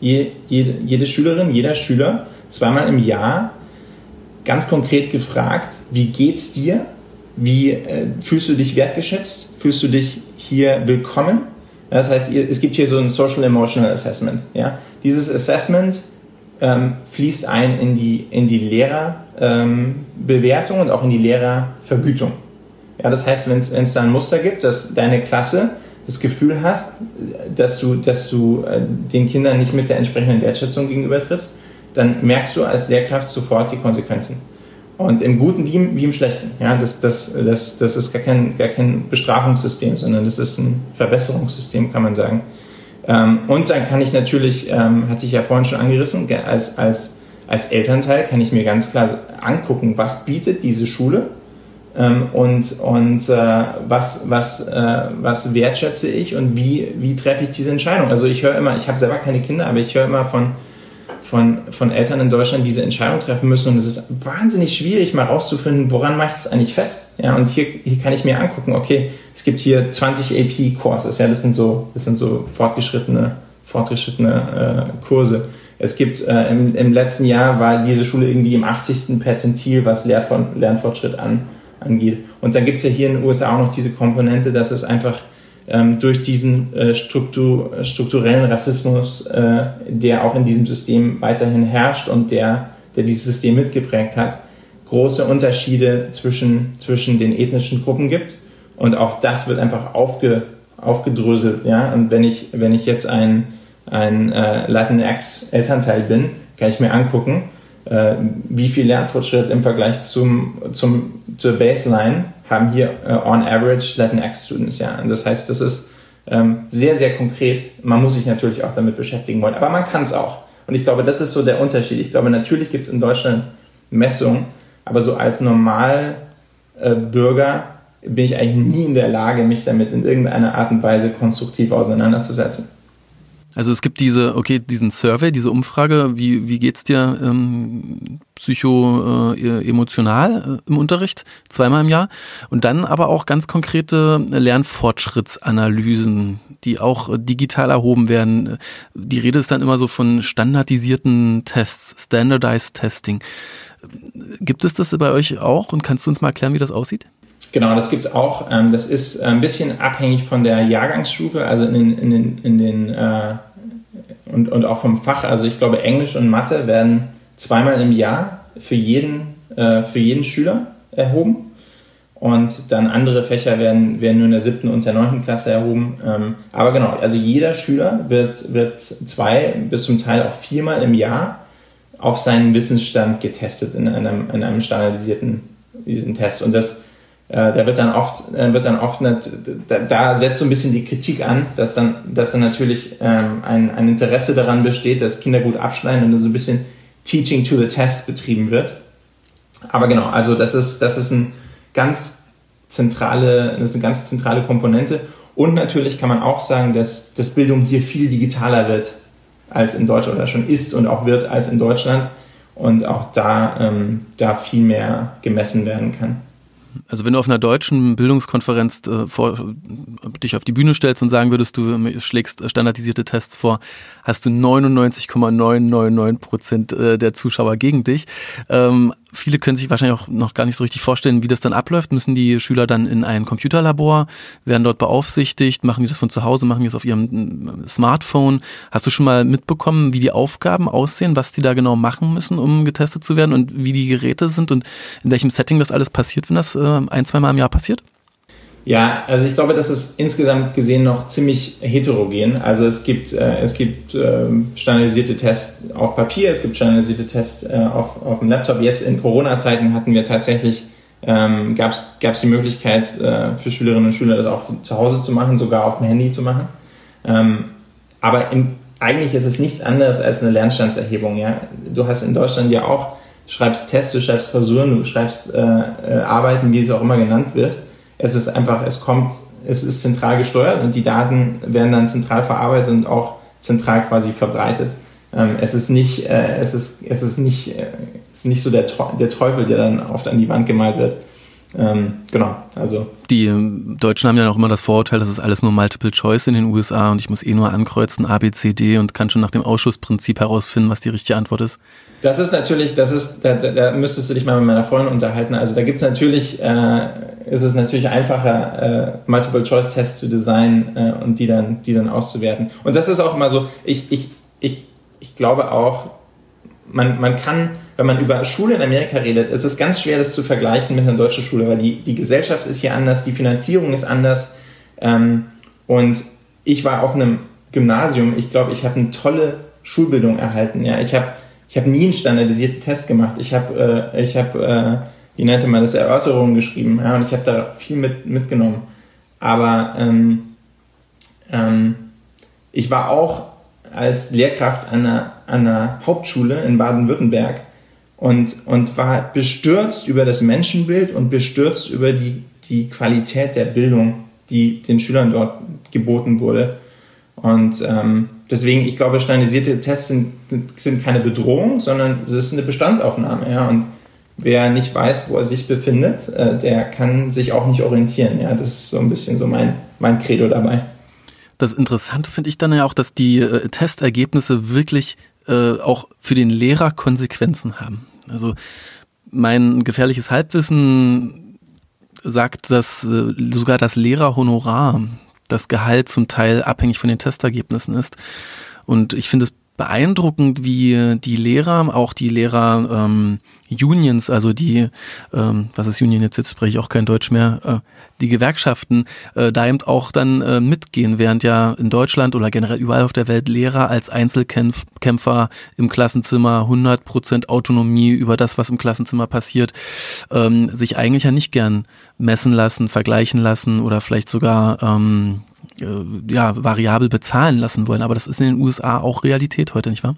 je, jede, jede Schülerin, jeder Schüler zweimal im Jahr ganz konkret gefragt, wie geht's dir? Wie äh, fühlst du dich wertgeschätzt? Fühlst du dich hier willkommen? Das heißt, es gibt hier so ein Social Emotional Assessment. Ja? Dieses Assessment ähm, fließt ein in die, in die Lehrerbewertung ähm, und auch in die Lehrervergütung. Ja, das heißt, wenn es da ein Muster gibt, dass deine Klasse das Gefühl hast, dass du, dass du äh, den Kindern nicht mit der entsprechenden Wertschätzung gegenübertrittst, dann merkst du als Lehrkraft sofort die Konsequenzen. Und im Guten wie im, wie im Schlechten. Ja, das, das, das, das ist gar kein, gar kein Bestrafungssystem, sondern das ist ein Verbesserungssystem, kann man sagen. Ähm, und dann kann ich natürlich, ähm, hat sich ja vorhin schon angerissen, als, als, als Elternteil kann ich mir ganz klar angucken, was bietet diese Schule ähm, und, und äh, was, was, äh, was wertschätze ich und wie, wie treffe ich diese Entscheidung. Also ich höre immer, ich habe selber keine Kinder, aber ich höre immer von, von, von Eltern in Deutschland, die diese Entscheidung treffen müssen und es ist wahnsinnig schwierig, mal rauszufinden, woran mache ich das eigentlich fest. Ja, und hier, hier kann ich mir angucken, okay, es gibt hier 20 AP-Courses, ja, das sind so, das sind so fortgeschrittene, fortgeschrittene äh, Kurse. Es gibt äh, im, im, letzten Jahr war diese Schule irgendwie im 80. Perzentil, was Lernfort Lernfortschritt an, angeht. Und dann gibt es ja hier in den USA auch noch diese Komponente, dass es einfach ähm, durch diesen äh, Struktur, strukturellen Rassismus, äh, der auch in diesem System weiterhin herrscht und der, der dieses System mitgeprägt hat, große Unterschiede zwischen, zwischen den ethnischen Gruppen gibt. Und auch das wird einfach aufge, aufgedröselt. Ja? Und wenn ich, wenn ich jetzt ein, ein äh, Latinx-Elternteil bin, kann ich mir angucken, äh, wie viel Lernfortschritt im Vergleich zum, zum, zur Baseline haben hier äh, on average Latinx-Students. Ja? Und das heißt, das ist ähm, sehr, sehr konkret. Man muss sich natürlich auch damit beschäftigen wollen, aber man kann es auch. Und ich glaube, das ist so der Unterschied. Ich glaube, natürlich gibt es in Deutschland Messungen, aber so als Normalbürger bin ich eigentlich nie in der Lage, mich damit in irgendeiner Art und Weise konstruktiv auseinanderzusetzen.
Also es gibt diese, okay, diesen Survey, diese Umfrage, wie, wie geht's dir ähm, psycho-emotional äh, im Unterricht, zweimal im Jahr. Und dann aber auch ganz konkrete Lernfortschrittsanalysen, die auch digital erhoben werden. Die Rede ist dann immer so von standardisierten Tests, Standardized Testing. Gibt es das bei euch auch und kannst du uns mal erklären, wie das aussieht?
Genau, das gibt es auch. Ähm, das ist ein bisschen abhängig von der Jahrgangsstufe, also in den, in den, in den äh, und, und auch vom Fach. Also ich glaube, Englisch und Mathe werden zweimal im Jahr für jeden, äh, für jeden Schüler erhoben. Und dann andere Fächer werden, werden nur in der siebten und der neunten Klasse erhoben. Ähm, aber genau, also jeder Schüler wird, wird zwei bis zum Teil auch viermal im Jahr auf seinen Wissensstand getestet in einem, in einem standardisierten Test. Und das äh, da wird dann oft, äh, wird dann oft nicht, da, da, setzt so ein bisschen die Kritik an, dass dann, dass dann natürlich ähm, ein, ein Interesse daran besteht, dass Kinder gut abschneiden und so ein bisschen Teaching to the Test betrieben wird. Aber genau, also das ist, das ist ein ganz zentrale, das ist eine ganz zentrale Komponente. Und natürlich kann man auch sagen, dass, dass Bildung hier viel digitaler wird als in Deutschland oder schon ist und auch wird als in Deutschland und auch da, ähm, da viel mehr gemessen werden kann.
Also wenn du auf einer deutschen Bildungskonferenz äh, vor, dich auf die Bühne stellst und sagen würdest, du schlägst standardisierte Tests vor, hast du 99,999 Prozent äh, der Zuschauer gegen dich. Ähm, viele können sich wahrscheinlich auch noch gar nicht so richtig vorstellen, wie das dann abläuft. Müssen die Schüler dann in ein Computerlabor, werden dort beaufsichtigt, machen die das von zu Hause, machen die das auf ihrem äh, Smartphone. Hast du schon mal mitbekommen, wie die Aufgaben aussehen, was die da genau machen müssen, um getestet zu werden und wie die Geräte sind und in welchem Setting das alles passiert, wenn das äh, ein, zweimal im Jahr passiert?
Ja, also ich glaube, das ist insgesamt gesehen noch ziemlich heterogen. Also es gibt, äh, es gibt äh, standardisierte Tests auf Papier, es gibt standardisierte Tests äh, auf, auf dem Laptop. Jetzt in Corona-Zeiten hatten wir tatsächlich, ähm, gab es die Möglichkeit äh, für Schülerinnen und Schüler das auch zu Hause zu machen, sogar auf dem Handy zu machen. Ähm, aber im, eigentlich ist es nichts anderes als eine Lernstandserhebung. Ja? Du hast in Deutschland ja auch, schreibst Tests, du schreibst Klausuren, du schreibst äh, äh, Arbeiten, wie es auch immer genannt wird es ist einfach, es kommt, es ist zentral gesteuert und die Daten werden dann zentral verarbeitet und auch zentral quasi verbreitet. Ähm, es ist nicht, äh, es ist, es ist nicht, äh, es ist nicht so der, der Teufel, der dann oft an die Wand gemalt wird. Ähm, genau, also.
Die Deutschen haben ja auch immer das Vorurteil, das ist alles nur Multiple Choice in den USA und ich muss eh nur ankreuzen A, B, C, D und kann schon nach dem Ausschussprinzip herausfinden, was die richtige Antwort ist.
Das ist natürlich, das ist, da, da müsstest du dich mal mit meiner Freundin unterhalten. Also da gibt es natürlich, äh, ist es natürlich einfacher, äh, Multiple-Choice-Tests zu designen äh, und die dann, die dann auszuwerten. Und das ist auch immer so, ich, ich, ich, ich glaube auch, man, man kann, wenn man über Schule in Amerika redet, ist es ganz schwer, das zu vergleichen mit einer deutschen Schule, weil die, die Gesellschaft ist hier anders, die Finanzierung ist anders. Ähm, und ich war auf einem Gymnasium, ich glaube, ich habe eine tolle Schulbildung erhalten. Ja, ich habe ich habe nie einen standardisierten Test gemacht. Ich habe, äh, ich habe, äh, wie nannte man das, Erörterungen geschrieben. Ja, und ich habe da viel mit, mitgenommen. Aber ähm, ähm, ich war auch als Lehrkraft an einer, an einer Hauptschule in Baden-Württemberg und, und war bestürzt über das Menschenbild und bestürzt über die, die Qualität der Bildung, die den Schülern dort geboten wurde. Und ähm, deswegen, ich glaube, standardisierte Tests sind, sind keine Bedrohung, sondern es ist eine Bestandsaufnahme. Ja? Und wer nicht weiß, wo er sich befindet, äh, der kann sich auch nicht orientieren. Ja? Das ist so ein bisschen so mein, mein Credo dabei.
Das Interessante finde ich dann ja auch, dass die äh, Testergebnisse wirklich äh, auch für den Lehrer Konsequenzen haben. Also mein gefährliches Halbwissen sagt, dass äh, sogar das Lehrerhonorar, das Gehalt zum Teil abhängig von den Testergebnissen ist. Und ich finde es beeindruckend, wie die Lehrer, auch die Lehrer ähm, Unions, also die, ähm, was ist Union jetzt, jetzt spreche ich auch kein Deutsch mehr, äh, die Gewerkschaften äh, da eben auch dann äh, mitgehen, während ja in Deutschland oder generell überall auf der Welt Lehrer als Einzelkämpfer im Klassenzimmer 100 Prozent Autonomie über das, was im Klassenzimmer passiert, ähm, sich eigentlich ja nicht gern messen lassen, vergleichen lassen oder vielleicht sogar ähm, äh, ja, variabel bezahlen lassen wollen. Aber das ist in den USA auch Realität heute, nicht wahr?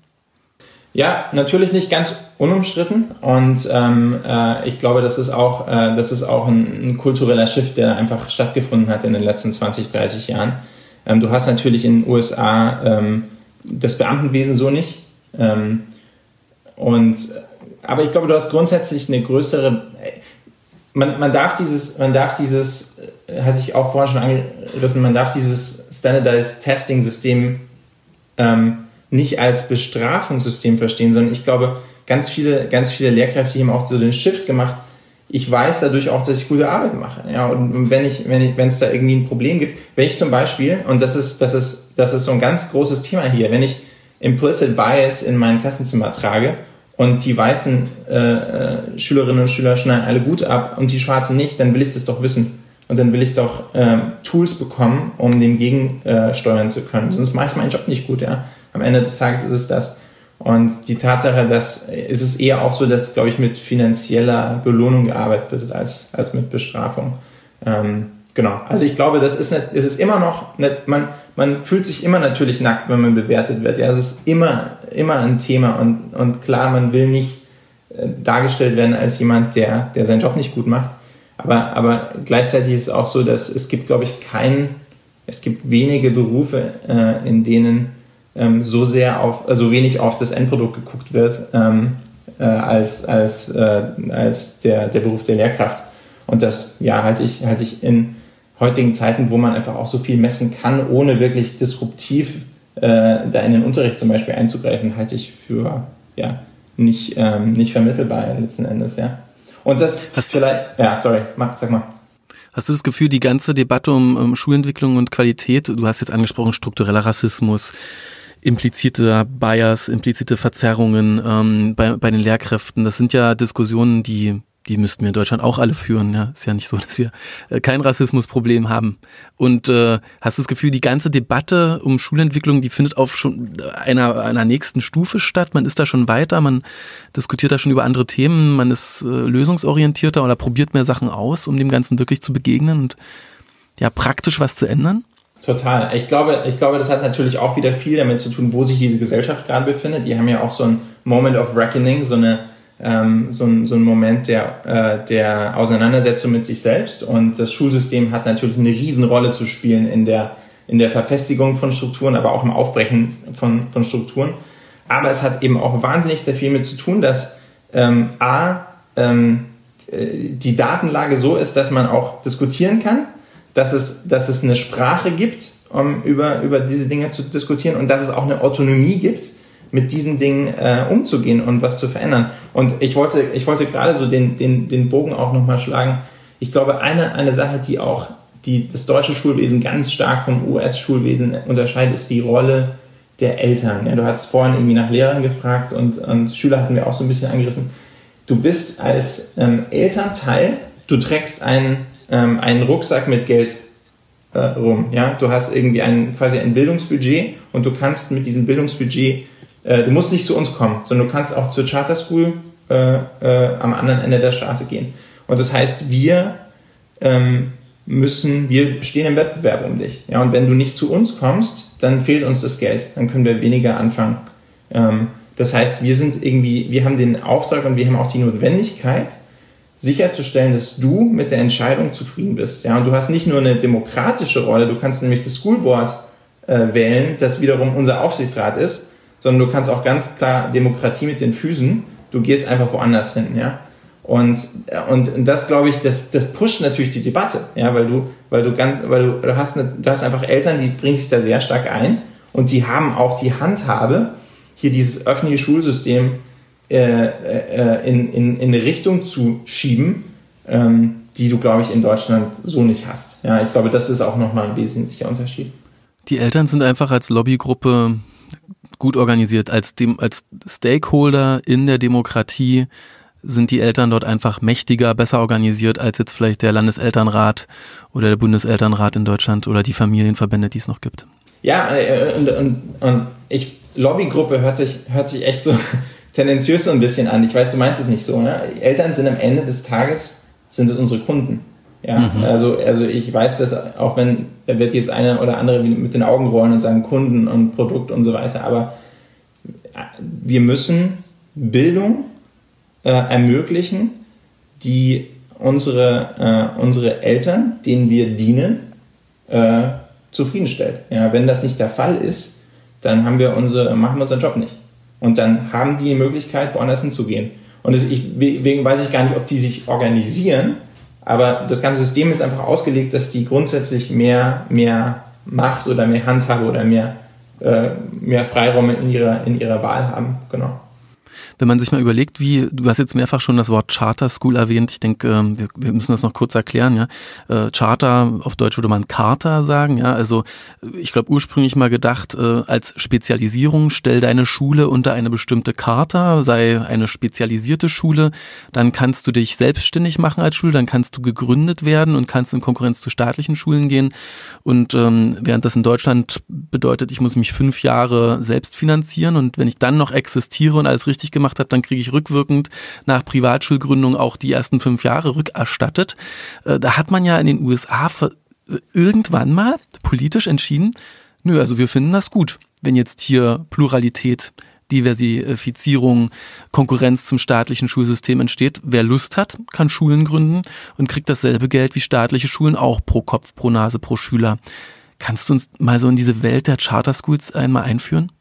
Ja, natürlich nicht ganz unumstritten und ähm, äh, ich glaube, das ist auch, äh, das ist auch ein, ein, kultureller Shift, der einfach stattgefunden hat in den letzten 20, 30 Jahren. Ähm, du hast natürlich in den USA ähm, das Beamtenwesen so nicht ähm, und aber ich glaube, du hast grundsätzlich eine größere man, man darf dieses, man darf dieses, äh, hatte ich auch vorhin schon angerissen, man darf dieses Standardized Testing System ähm, nicht als Bestrafungssystem verstehen, sondern ich glaube, ganz viele, ganz viele Lehrkräfte haben auch so den Shift gemacht. Ich weiß dadurch auch, dass ich gute Arbeit mache. Ja, und wenn ich, wenn ich, wenn es da irgendwie ein Problem gibt, wenn ich zum Beispiel, und das ist, das ist, das ist so ein ganz großes Thema hier, wenn ich Implicit Bias in mein Klassenzimmer trage und die weißen äh, äh, Schülerinnen und Schüler schneiden alle gut ab und die schwarzen nicht, dann will ich das doch wissen. Und dann will ich doch äh, Tools bekommen, um dem gegensteuern äh, zu können. Sonst mache ich meinen Job nicht gut, ja. Am Ende des Tages ist es das. Und die Tatsache, dass ist es eher auch so, dass, glaube ich, mit finanzieller Belohnung gearbeitet wird als, als mit Bestrafung. Ähm, genau. Also ich glaube, das ist, nicht, es ist immer noch, nicht, man, man fühlt sich immer natürlich nackt, wenn man bewertet wird. Ja, es ist immer, immer ein Thema und, und klar, man will nicht äh, dargestellt werden als jemand, der, der seinen Job nicht gut macht. Aber, aber gleichzeitig ist es auch so, dass es gibt, glaube ich, keinen, es gibt wenige Berufe, äh, in denen ähm, so sehr auf, also wenig auf das Endprodukt geguckt wird, ähm, äh, als, als, äh, als der, der Beruf der Lehrkraft. Und das, ja, halte ich, halte ich in heutigen Zeiten, wo man einfach auch so viel messen kann, ohne wirklich disruptiv äh, da in den Unterricht zum Beispiel einzugreifen, halte ich für, ja, nicht, ähm, nicht vermittelbar letzten Endes, ja. Und das Hast vielleicht, ja, sorry, mach, sag mal.
Hast du das Gefühl, die ganze Debatte um, um Schulentwicklung und Qualität, du hast jetzt angesprochen, struktureller Rassismus, implizite Bias, implizite Verzerrungen ähm, bei, bei den Lehrkräften. Das sind ja Diskussionen, die die müssten wir in Deutschland auch alle führen. Ja, ist ja nicht so, dass wir äh, kein Rassismusproblem haben. Und äh, hast du das Gefühl, die ganze Debatte um Schulentwicklung, die findet auf schon einer, einer nächsten Stufe statt? Man ist da schon weiter, man diskutiert da schon über andere Themen, man ist äh, lösungsorientierter oder probiert mehr Sachen aus, um dem Ganzen wirklich zu begegnen und ja praktisch was zu ändern?
Total. Ich glaube, ich glaube, das hat natürlich auch wieder viel damit zu tun, wo sich diese Gesellschaft gerade befindet. Die haben ja auch so ein Moment of Reckoning, so eine ähm, so, ein, so ein Moment der, äh, der Auseinandersetzung mit sich selbst. Und das Schulsystem hat natürlich eine Riesenrolle zu spielen in der, in der Verfestigung von Strukturen, aber auch im Aufbrechen von, von Strukturen. Aber es hat eben auch wahnsinnig viel mit zu tun, dass ähm, A, ähm, äh, die Datenlage so ist, dass man auch diskutieren kann, dass es, dass es eine Sprache gibt, um über, über diese Dinge zu diskutieren und dass es auch eine Autonomie gibt, mit diesen Dingen äh, umzugehen und was zu verändern. Und ich wollte, ich wollte gerade so den, den, den Bogen auch nochmal schlagen. Ich glaube, eine, eine Sache, die auch die, das deutsche Schulwesen ganz stark vom US-Schulwesen unterscheidet, ist die Rolle der Eltern. Ja, du hast vorhin irgendwie nach Lehrern gefragt und, und Schüler hatten wir auch so ein bisschen angerissen. Du bist als ähm, Elternteil, du trägst einen, ähm, einen Rucksack mit Geld äh, rum. Ja? Du hast irgendwie ein, quasi ein Bildungsbudget und du kannst mit diesem Bildungsbudget äh, du musst nicht zu uns kommen, sondern du kannst auch zur Charter School äh, äh, am anderen Ende der Straße gehen. Und das heißt, wir ähm, müssen, wir stehen im Wettbewerb um dich. Ja, und wenn du nicht zu uns kommst, dann fehlt uns das Geld. Dann können wir weniger anfangen. Ähm, das heißt, wir sind irgendwie, wir haben den Auftrag und wir haben auch die Notwendigkeit, sicherzustellen, dass du mit der Entscheidung zufrieden bist. Ja, und du hast nicht nur eine demokratische Rolle, du kannst nämlich das School Board äh, wählen, das wiederum unser Aufsichtsrat ist, sondern du kannst auch ganz klar Demokratie mit den Füßen, du gehst einfach woanders hin, ja. Und, und das glaube ich, das, das pusht natürlich die Debatte, ja, weil du, weil du ganz, weil du, du hast, eine, du hast einfach Eltern, die bringen sich da sehr stark ein und die haben auch die Handhabe, hier dieses öffentliche Schulsystem äh, äh, in, in, in eine Richtung zu schieben, ähm, die du, glaube ich, in Deutschland so nicht hast. Ja, ich glaube, das ist auch nochmal ein wesentlicher Unterschied.
Die Eltern sind einfach als Lobbygruppe gut organisiert, als, dem, als Stakeholder in der Demokratie sind die Eltern dort einfach mächtiger, besser organisiert als jetzt vielleicht der Landeselternrat oder der Bundeselternrat in Deutschland oder die Familienverbände, die es noch gibt.
Ja, äh, und, und, und ich, Lobbygruppe hört sich, hört sich echt so tendenziös so ein bisschen an. Ich weiß, du meinst es nicht so. Ne? Eltern sind am Ende des Tages sind unsere Kunden. Ja, mhm. also, also ich weiß das, auch wenn, da wird jetzt einer oder andere mit den Augen rollen und sagen Kunden und Produkt und so weiter, aber wir müssen Bildung äh, ermöglichen, die unsere, äh, unsere Eltern, denen wir dienen, äh, zufriedenstellt. Ja, wenn das nicht der Fall ist, dann haben wir unsere, machen wir unseren Job nicht. Und dann haben die die Möglichkeit, woanders hinzugehen. Und deswegen weiß ich gar nicht, ob die sich organisieren, aber das ganze System ist einfach ausgelegt, dass die grundsätzlich mehr, mehr Macht oder mehr Handhabe oder mehr, äh, mehr Freiraum in ihrer, in ihrer Wahl haben. Genau
wenn man sich mal überlegt, wie, du hast jetzt mehrfach schon das Wort Charter School erwähnt, ich denke, ähm, wir, wir müssen das noch kurz erklären, ja. Äh, Charter, auf Deutsch würde man Charta sagen, ja. Also ich glaube ursprünglich mal gedacht, äh, als Spezialisierung, stell deine Schule unter eine bestimmte Charta, sei eine spezialisierte Schule, dann kannst du dich selbstständig machen als Schule, dann kannst du gegründet werden und kannst in Konkurrenz zu staatlichen Schulen gehen. Und ähm, während das in Deutschland bedeutet, ich muss mich fünf Jahre selbst finanzieren und wenn ich dann noch existiere und alles richtig gemacht gemacht habe, dann kriege ich rückwirkend nach Privatschulgründung auch die ersten fünf Jahre rückerstattet. Äh, da hat man ja in den USA irgendwann mal politisch entschieden, nö, also wir finden das gut, wenn jetzt hier Pluralität Diversifizierung, Konkurrenz zum staatlichen Schulsystem entsteht. Wer Lust hat, kann Schulen gründen und kriegt dasselbe Geld wie staatliche Schulen auch pro Kopf, pro Nase, pro Schüler. Kannst du uns mal so in diese Welt der Charter Schools einmal einführen?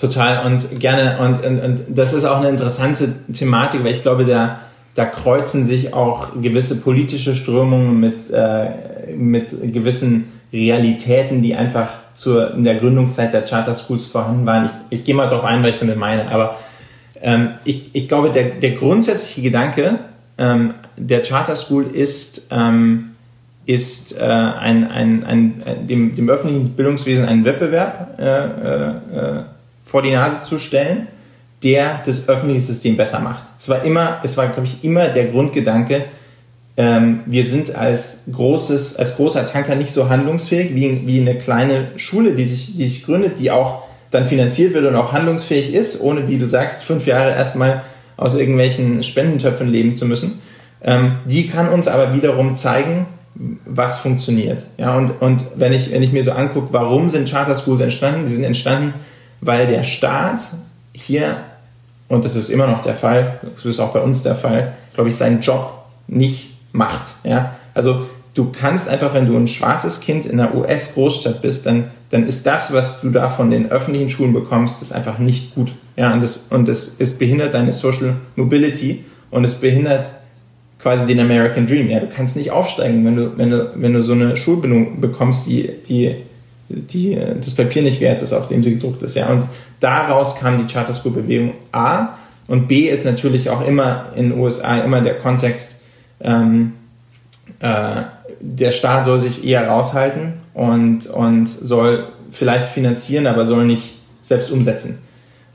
Total und gerne. Und, und, und das ist auch eine interessante Thematik, weil ich glaube, da, da kreuzen sich auch gewisse politische Strömungen mit, äh, mit gewissen Realitäten, die einfach zur, in der Gründungszeit der Charter Schools vorhanden waren. Ich, ich gehe mal darauf ein, was ich damit meine. Aber ähm, ich, ich glaube, der, der grundsätzliche Gedanke ähm, der Charter School ist, ähm, ist äh, ein, ein, ein, dem, dem öffentlichen Bildungswesen ein Wettbewerb äh, äh, äh vor die Nase zu stellen, der das öffentliche System besser macht. Es war immer, es war, glaube ich, immer der Grundgedanke, ähm, wir sind als großes, als großer Tanker nicht so handlungsfähig wie, wie eine kleine Schule, die sich, die sich gründet, die auch dann finanziert wird und auch handlungsfähig ist, ohne, wie du sagst, fünf Jahre erstmal aus irgendwelchen Spendentöpfen leben zu müssen. Ähm, die kann uns aber wiederum zeigen, was funktioniert. Ja, und, und wenn, ich, wenn ich mir so angucke, warum sind Charter Schools entstanden? Die sind entstanden, weil der Staat hier, und das ist immer noch der Fall, das ist auch bei uns der Fall, glaube ich, seinen Job nicht macht. Ja? Also du kannst einfach, wenn du ein schwarzes Kind in einer US-Großstadt bist, dann, dann ist das, was du da von den öffentlichen Schulen bekommst, ist einfach nicht gut. Ja? Und, das, und das, es behindert deine Social Mobility und es behindert quasi den American Dream. Ja, du kannst nicht aufsteigen, wenn du, wenn du, wenn du so eine Schulbildung bekommst, die, die die, das Papier nicht wert ist, auf dem sie gedruckt ist. Ja? Und daraus kam die Charter School Bewegung A. Und B ist natürlich auch immer in den USA immer der Kontext, ähm, äh, der Staat soll sich eher raushalten und, und soll vielleicht finanzieren, aber soll nicht selbst umsetzen.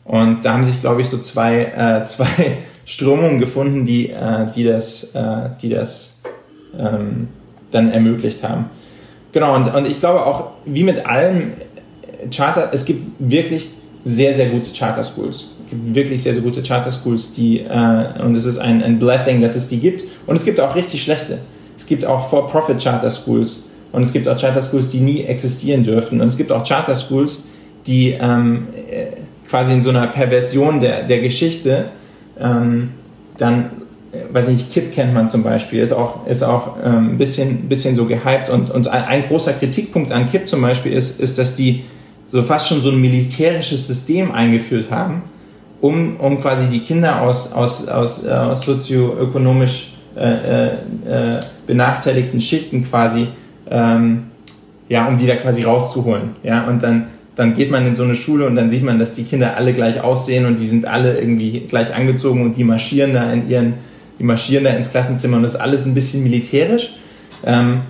Und da haben sich, glaube ich, so zwei, äh, zwei Strömungen gefunden, die, äh, die das, äh, die das ähm, dann ermöglicht haben. Genau, und, und ich glaube auch, wie mit allem Charter, es gibt wirklich sehr, sehr gute Charter Schools. Es gibt wirklich sehr, sehr gute Charter Schools, die, äh, und es ist ein, ein Blessing, dass es die gibt. Und es gibt auch richtig schlechte. Es gibt auch For-Profit Charter Schools und es gibt auch Charter Schools, die nie existieren dürften. Und es gibt auch Charter Schools, die ähm, äh, quasi in so einer Perversion der, der Geschichte ähm, dann weiß nicht, KIP kennt man zum Beispiel, ist auch, ist auch ähm, ein bisschen, bisschen so gehypt und, und ein, ein, großer Kritikpunkt an KIP zum Beispiel ist, ist, dass die so fast schon so ein militärisches System eingeführt haben, um, um quasi die Kinder aus, aus, aus, äh, aus sozioökonomisch äh, äh, äh benachteiligten Schichten quasi, ähm, ja, um die da quasi rauszuholen, ja, und dann dann geht man in so eine Schule und dann sieht man, dass die Kinder alle gleich aussehen und die sind alle irgendwie gleich angezogen und die marschieren da in ihren, die marschieren da ins Klassenzimmer und das ist alles ein bisschen militärisch.
Ähm,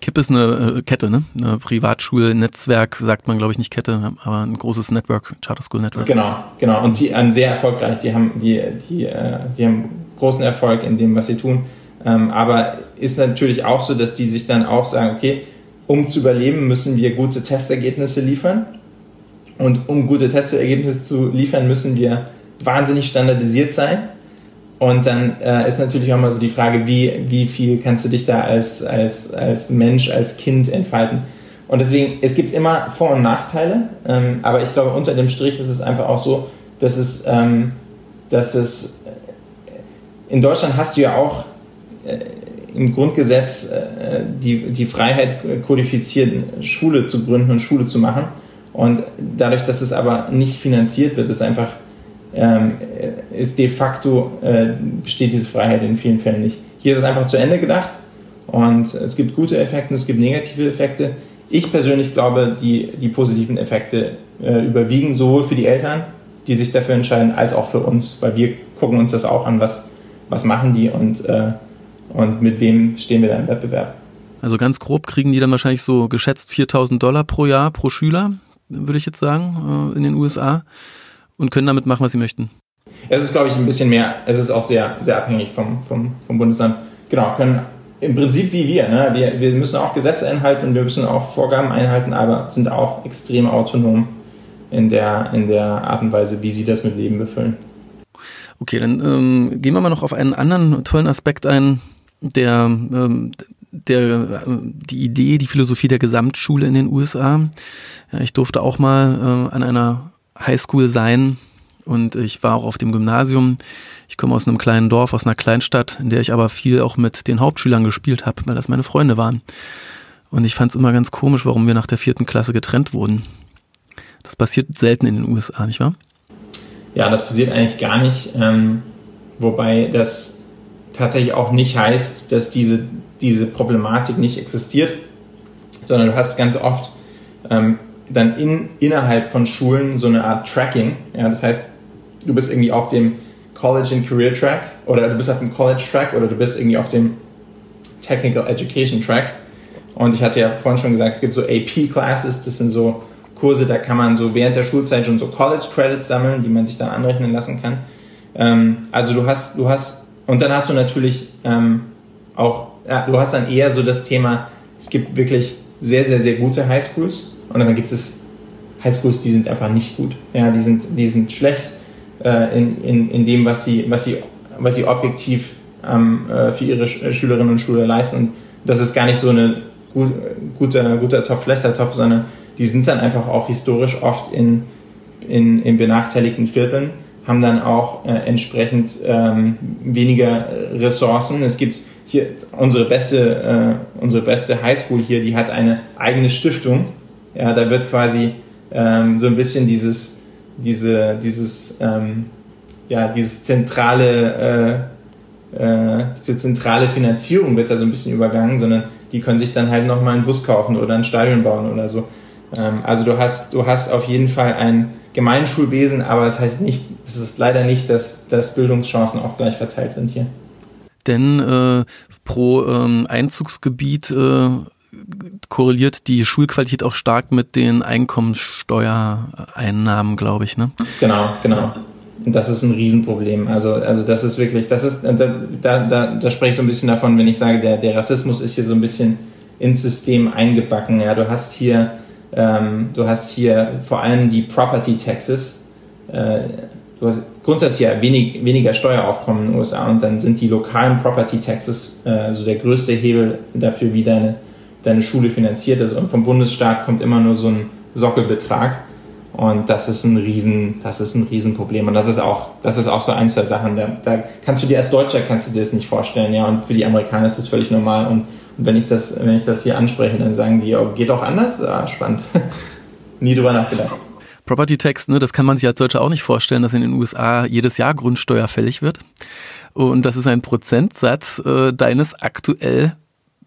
KIP ist eine äh, Kette, ne? Eine Privatschulnetzwerk, sagt man, glaube ich, nicht Kette, aber ein großes Network, Charter School Network.
Genau, genau. Und die an sehr erfolgreich. Die haben, die, die, äh, die haben großen Erfolg in dem, was sie tun. Ähm, aber ist natürlich auch so, dass die sich dann auch sagen, okay, um zu überleben, müssen wir gute Testergebnisse liefern. Und um gute Testergebnisse zu liefern, müssen wir wahnsinnig standardisiert sein. Und dann äh, ist natürlich auch mal so die Frage, wie, wie viel kannst du dich da als, als, als Mensch, als Kind entfalten. Und deswegen, es gibt immer Vor- und Nachteile, ähm, aber ich glaube, unter dem Strich ist es einfach auch so, dass es, ähm, dass es äh, in Deutschland hast du ja auch äh, im Grundgesetz äh, die, die Freiheit kodifiziert, Schule zu gründen und Schule zu machen. Und dadurch, dass es aber nicht finanziert wird, ist einfach ähm, ist de facto äh, besteht diese Freiheit in vielen Fällen nicht. Hier ist es einfach zu Ende gedacht und es gibt gute Effekte und es gibt negative Effekte. Ich persönlich glaube, die, die positiven Effekte äh, überwiegen sowohl für die Eltern, die sich dafür entscheiden, als auch für uns, weil wir gucken uns das auch an, was, was machen die und, äh, und mit wem stehen wir da im Wettbewerb.
Also ganz grob kriegen die dann wahrscheinlich so geschätzt 4000 Dollar pro Jahr pro Schüler, würde ich jetzt sagen, äh, in den USA und können damit machen, was sie möchten.
Es ist, glaube ich, ein bisschen mehr. Es ist auch sehr, sehr abhängig vom, vom, vom Bundesland. Genau, können im Prinzip wie wir, ne? wir. Wir müssen auch Gesetze einhalten und wir müssen auch Vorgaben einhalten, aber sind auch extrem autonom in der, in der Art und Weise, wie sie das mit Leben befüllen.
Okay, dann ähm, gehen wir mal noch auf einen anderen tollen Aspekt ein, der, ähm, der, äh, die Idee, die Philosophie der Gesamtschule in den USA. Ja, ich durfte auch mal äh, an einer Highschool sein und ich war auch auf dem Gymnasium. Ich komme aus einem kleinen Dorf, aus einer Kleinstadt, in der ich aber viel auch mit den Hauptschülern gespielt habe, weil das meine Freunde waren. Und ich fand es immer ganz komisch, warum wir nach der vierten Klasse getrennt wurden. Das passiert selten in den USA, nicht wahr?
Ja, das passiert eigentlich gar nicht. Ähm, wobei das tatsächlich auch nicht heißt, dass diese, diese Problematik nicht existiert, sondern du hast ganz oft ähm, dann in, innerhalb von Schulen so eine Art Tracking. Ja, das heißt, du bist irgendwie auf dem College and Career Track oder du bist auf dem College Track oder du bist irgendwie auf dem Technical Education Track. Und ich hatte ja vorhin schon gesagt, es gibt so AP Classes, das sind so Kurse, da kann man so während der Schulzeit schon so College Credits sammeln, die man sich dann anrechnen lassen kann. Ähm, also du hast, du hast, und dann hast du natürlich ähm, auch, ja, du hast dann eher so das Thema, es gibt wirklich sehr, sehr, sehr gute Highschools und dann gibt es Highschools, die sind einfach nicht gut. Ja, die sind, die sind schlecht äh, in, in, in dem, was sie, was sie, was sie objektiv ähm, äh, für ihre Sch Schülerinnen und Schüler leisten. Und das ist gar nicht so ein gut, guter, guter Topf, schlechter Topf, sondern die sind dann einfach auch historisch oft in, in, in benachteiligten Vierteln, haben dann auch äh, entsprechend ähm, weniger Ressourcen. Es gibt hier unsere beste, äh, unsere beste Highschool hier, die hat eine eigene Stiftung, ja, da wird quasi ähm, so ein bisschen dieses, diese, dieses, ähm, ja, dieses zentrale, äh, äh, diese zentrale Finanzierung wird da so ein bisschen übergangen, sondern die können sich dann halt nochmal einen Bus kaufen oder ein Stadion bauen oder so. Ähm, also du hast, du hast auf jeden Fall ein Gemeinschulwesen, aber das heißt nicht, es ist leider nicht, dass, dass Bildungschancen auch gleich verteilt sind hier.
Denn äh, pro ähm, Einzugsgebiet äh, korreliert die Schulqualität auch stark mit den Einkommenssteuereinnahmen, glaube ich, ne?
Genau, genau. Und das ist ein Riesenproblem. Also, also das ist wirklich, das ist, da, da, da, da spreche ich so ein bisschen davon, wenn ich sage, der, der Rassismus ist hier so ein bisschen ins System eingebacken. Ja, du hast hier, ähm, du hast hier vor allem die Property Taxes. Äh, du hast grundsätzlich ja wenig, weniger Steueraufkommen in den USA und dann sind die lokalen Property Taxes äh, so der größte Hebel dafür, wie deine deine Schule finanziert ist und vom Bundesstaat kommt immer nur so ein Sockelbetrag. Und das ist ein Riesen, das ist ein Riesenproblem. Und das ist auch, das ist auch so eins der Sachen. Da, da kannst du dir als Deutscher kannst du dir das nicht vorstellen, ja. Und für die Amerikaner ist das völlig normal. Und, und wenn ich das, wenn ich das hier anspreche, dann sagen die, oh, geht auch anders? Ah, spannend. Nie drüber nachgedacht.
Property Tax, ne, das kann man sich als Deutscher auch nicht vorstellen, dass in den USA jedes Jahr Grundsteuer fällig wird. Und das ist ein Prozentsatz äh, deines aktuell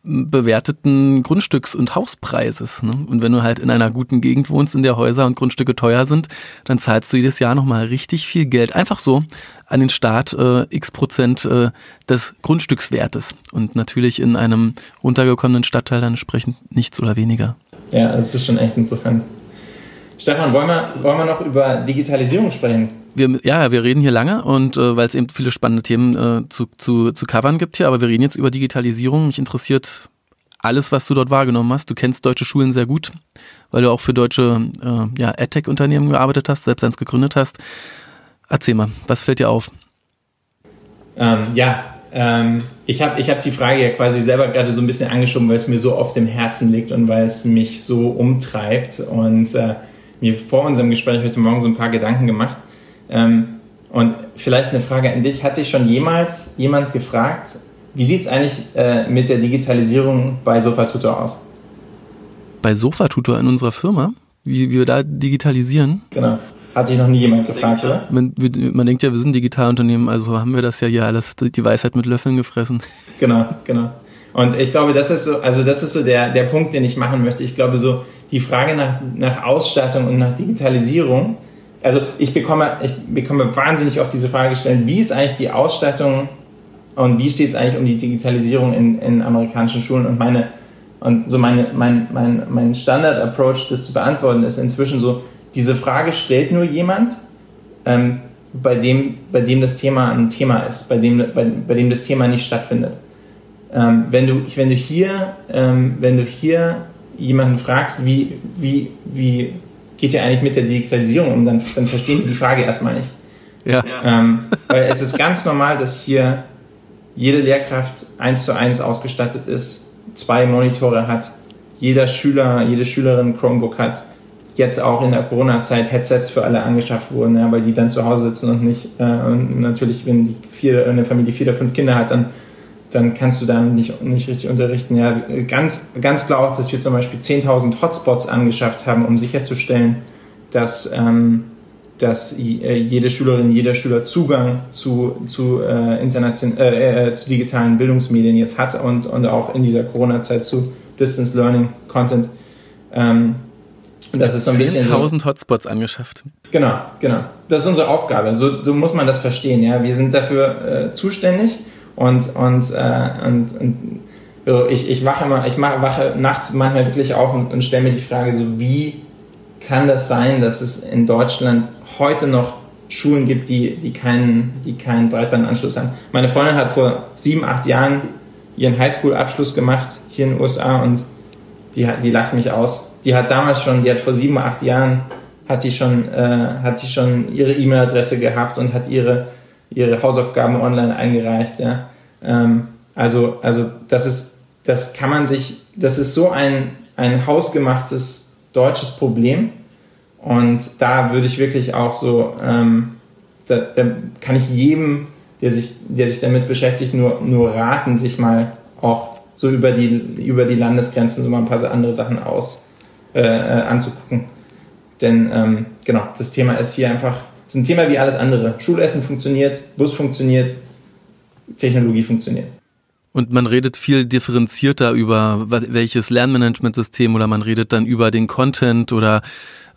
bewerteten Grundstücks- und Hauspreises. Ne? Und wenn du halt in einer guten Gegend wohnst, in der Häuser und Grundstücke teuer sind, dann zahlst du jedes Jahr nochmal richtig viel Geld. Einfach so an den Staat äh, x Prozent äh, des Grundstückswertes. Und natürlich in einem runtergekommenen Stadtteil dann entsprechend nichts oder weniger.
Ja, das ist schon echt interessant. Stefan, wollen wir, wollen wir noch über Digitalisierung sprechen?
Wir, ja, wir reden hier lange und äh, weil es eben viele spannende Themen äh, zu, zu, zu covern gibt hier, aber wir reden jetzt über Digitalisierung. Mich interessiert alles, was du dort wahrgenommen hast. Du kennst deutsche Schulen sehr gut, weil du auch für deutsche äh, ja, AdTech-Unternehmen gearbeitet hast, selbst eins gegründet hast. Erzähl mal, was fällt dir auf?
Ähm, ja, ähm, ich habe ich hab die Frage ja quasi selber gerade so ein bisschen angeschoben, weil es mir so auf dem Herzen liegt und weil es mich so umtreibt und äh, mir vor unserem Gespräch heute Morgen so ein paar Gedanken gemacht. Ähm, und vielleicht eine Frage an dich. Hat dich schon jemals jemand gefragt, wie sieht es eigentlich äh, mit der Digitalisierung bei Sofatutor aus?
Bei Sofatutor in unserer Firma? Wie, wie wir da digitalisieren?
Genau. Hat sich noch nie jemand gefragt, oder?
Man, man, denkt ja, wir sind ein Digitalunternehmen, also haben wir das ja hier alles, die Weisheit mit Löffeln gefressen.
Genau, genau. Und ich glaube, das ist so, also das ist so der, der Punkt, den ich machen möchte. Ich glaube, so die Frage nach, nach Ausstattung und nach Digitalisierung, also ich bekomme, ich bekomme wahnsinnig oft diese Frage gestellt, wie ist eigentlich die Ausstattung und wie steht es eigentlich um die Digitalisierung in, in amerikanischen Schulen und meine, und so meine, mein, mein, mein Standard-Approach, das zu beantworten, ist inzwischen so, diese Frage stellt nur jemand, ähm, bei, dem, bei dem das Thema ein Thema ist, bei dem, bei, bei dem das Thema nicht stattfindet. Ähm, wenn, du, wenn, du hier, ähm, wenn du hier jemanden fragst, wie, wie, wie geht ihr eigentlich mit der Digitalisierung um, dann, dann verstehen die die Frage erstmal nicht. Ja. Ähm, weil es ist ganz normal, dass hier jede Lehrkraft eins zu eins ausgestattet ist, zwei Monitore hat, jeder Schüler, jede Schülerin Chromebook hat, jetzt auch in der Corona-Zeit Headsets für alle angeschafft wurden, ja, weil die dann zu Hause sitzen und nicht, äh, und natürlich, wenn die vier, eine Familie vier oder fünf Kinder hat, dann, dann kannst du da nicht, nicht richtig unterrichten. Ja, ganz, ganz klar auch, dass wir zum Beispiel 10.000 Hotspots angeschafft haben, um sicherzustellen, dass, ähm, dass äh, jede Schülerin, jeder Schüler Zugang zu, zu, äh, internation äh, äh, zu digitalen Bildungsmedien jetzt hat und, und auch in dieser Corona-Zeit zu Distance Learning Content. Ähm,
das ist so ein bisschen. 10.000 Hotspots angeschafft.
Genau, genau. Das ist unsere Aufgabe. So, so muss man das verstehen. Ja, wir sind dafür äh, zuständig und und äh, und, und so, ich, ich wache immer, ich wache nachts manchmal wirklich auf und, und stelle mir die Frage so, wie kann das sein, dass es in Deutschland heute noch Schulen gibt, die, die, keinen, die keinen Breitbandanschluss haben. Meine Freundin hat vor sieben, acht Jahren ihren Highschool-Abschluss gemacht hier in den USA und die, die lacht mich aus. Die hat damals schon, die hat vor sieben, acht Jahren, hat die schon, äh, hat die schon ihre E-Mail-Adresse gehabt und hat ihre, ihre Hausaufgaben online eingereicht. Ja. Ähm, also, also das ist, das kann man sich, das ist so ein, ein hausgemachtes deutsches Problem. Und da würde ich wirklich auch so, ähm, da, da, kann ich jedem, der sich, der sich damit beschäftigt, nur, nur raten, sich mal auch so über die, über die Landesgrenzen so mal ein paar andere Sachen aus äh, äh, anzugucken. Denn ähm, genau, das Thema ist hier einfach, ist ein Thema wie alles andere. Schulessen funktioniert, Bus funktioniert, Technologie funktioniert.
Und man redet viel differenzierter über welches Lernmanagementsystem oder man redet dann über den Content oder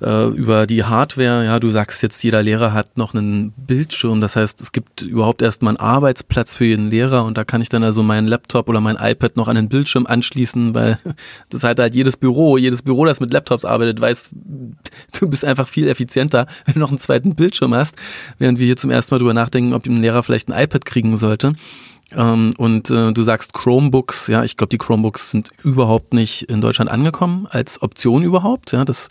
äh, über die Hardware. Ja, du sagst jetzt, jeder Lehrer hat noch einen Bildschirm. Das heißt, es gibt überhaupt erstmal einen Arbeitsplatz für jeden Lehrer und da kann ich dann also meinen Laptop oder mein iPad noch an den Bildschirm anschließen, weil das halt halt jedes Büro, jedes Büro, das mit Laptops arbeitet, weiß, du bist einfach viel effizienter, wenn du noch einen zweiten Bildschirm hast, während wir hier zum ersten Mal drüber nachdenken, ob ein Lehrer vielleicht ein iPad kriegen sollte. Ähm, und äh, du sagst Chromebooks, ja, ich glaube, die Chromebooks sind überhaupt nicht in Deutschland angekommen, als Option überhaupt. Ja, das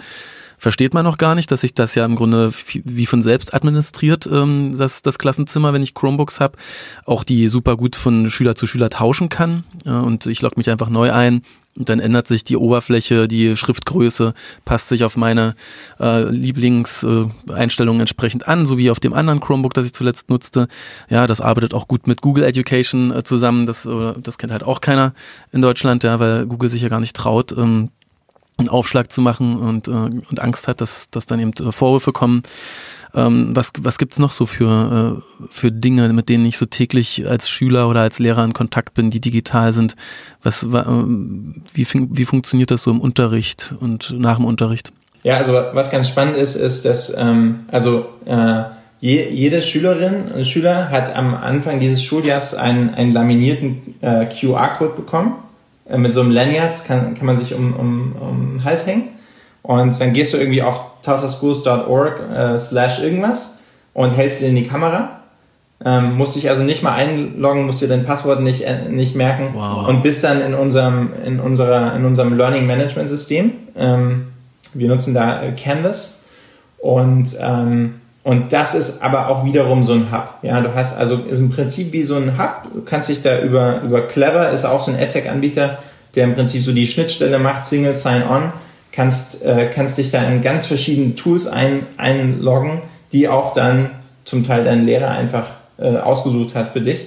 versteht man noch gar nicht, dass sich das ja im Grunde wie von selbst administriert, ähm, das, das Klassenzimmer, wenn ich Chromebooks habe, auch die super gut von Schüler zu Schüler tauschen kann. Äh, und ich logge mich einfach neu ein, dann ändert sich die Oberfläche, die Schriftgröße passt sich auf meine äh, Lieblingseinstellungen äh, entsprechend an, so wie auf dem anderen Chromebook, das ich zuletzt nutzte. Ja, das arbeitet auch gut mit Google Education äh, zusammen. Das, äh, das kennt halt auch keiner in Deutschland, ja, weil Google sich ja gar nicht traut, ähm, einen Aufschlag zu machen und, äh, und Angst hat, dass, dass dann eben äh, Vorwürfe kommen. Ähm, was was gibt's noch so für, äh, für Dinge, mit denen ich so täglich als Schüler oder als Lehrer in Kontakt bin, die digital sind? Was, äh, wie, wie funktioniert das so im Unterricht und nach dem Unterricht?
Ja, also was ganz spannend ist, ist, dass ähm, also äh, je, jede Schülerin und Schüler hat am Anfang dieses Schuljahres einen, einen laminierten äh, QR-Code bekommen. Äh, mit so einem Lanyard, kann, kann man sich um, um, um den Hals hängen. Und dann gehst du irgendwie auf tausaschools.org äh, slash irgendwas und hältst ihn in die Kamera. Ähm, musst dich also nicht mal einloggen, musst dir dein Passwort nicht, äh, nicht merken wow. und bist dann in unserem, in unserer, in unserem Learning Management System. Ähm, wir nutzen da äh, Canvas und, ähm, und das ist aber auch wiederum so ein Hub. Ja, du hast also ist im Prinzip wie so ein Hub. Du kannst dich da über, über Clever ist auch so ein AdTech-Anbieter, der im Prinzip so die Schnittstelle macht, Single Sign-On kannst, äh, kannst dich da in ganz verschiedene Tools ein, einloggen, die auch dann zum Teil dein Lehrer einfach äh, ausgesucht hat für dich.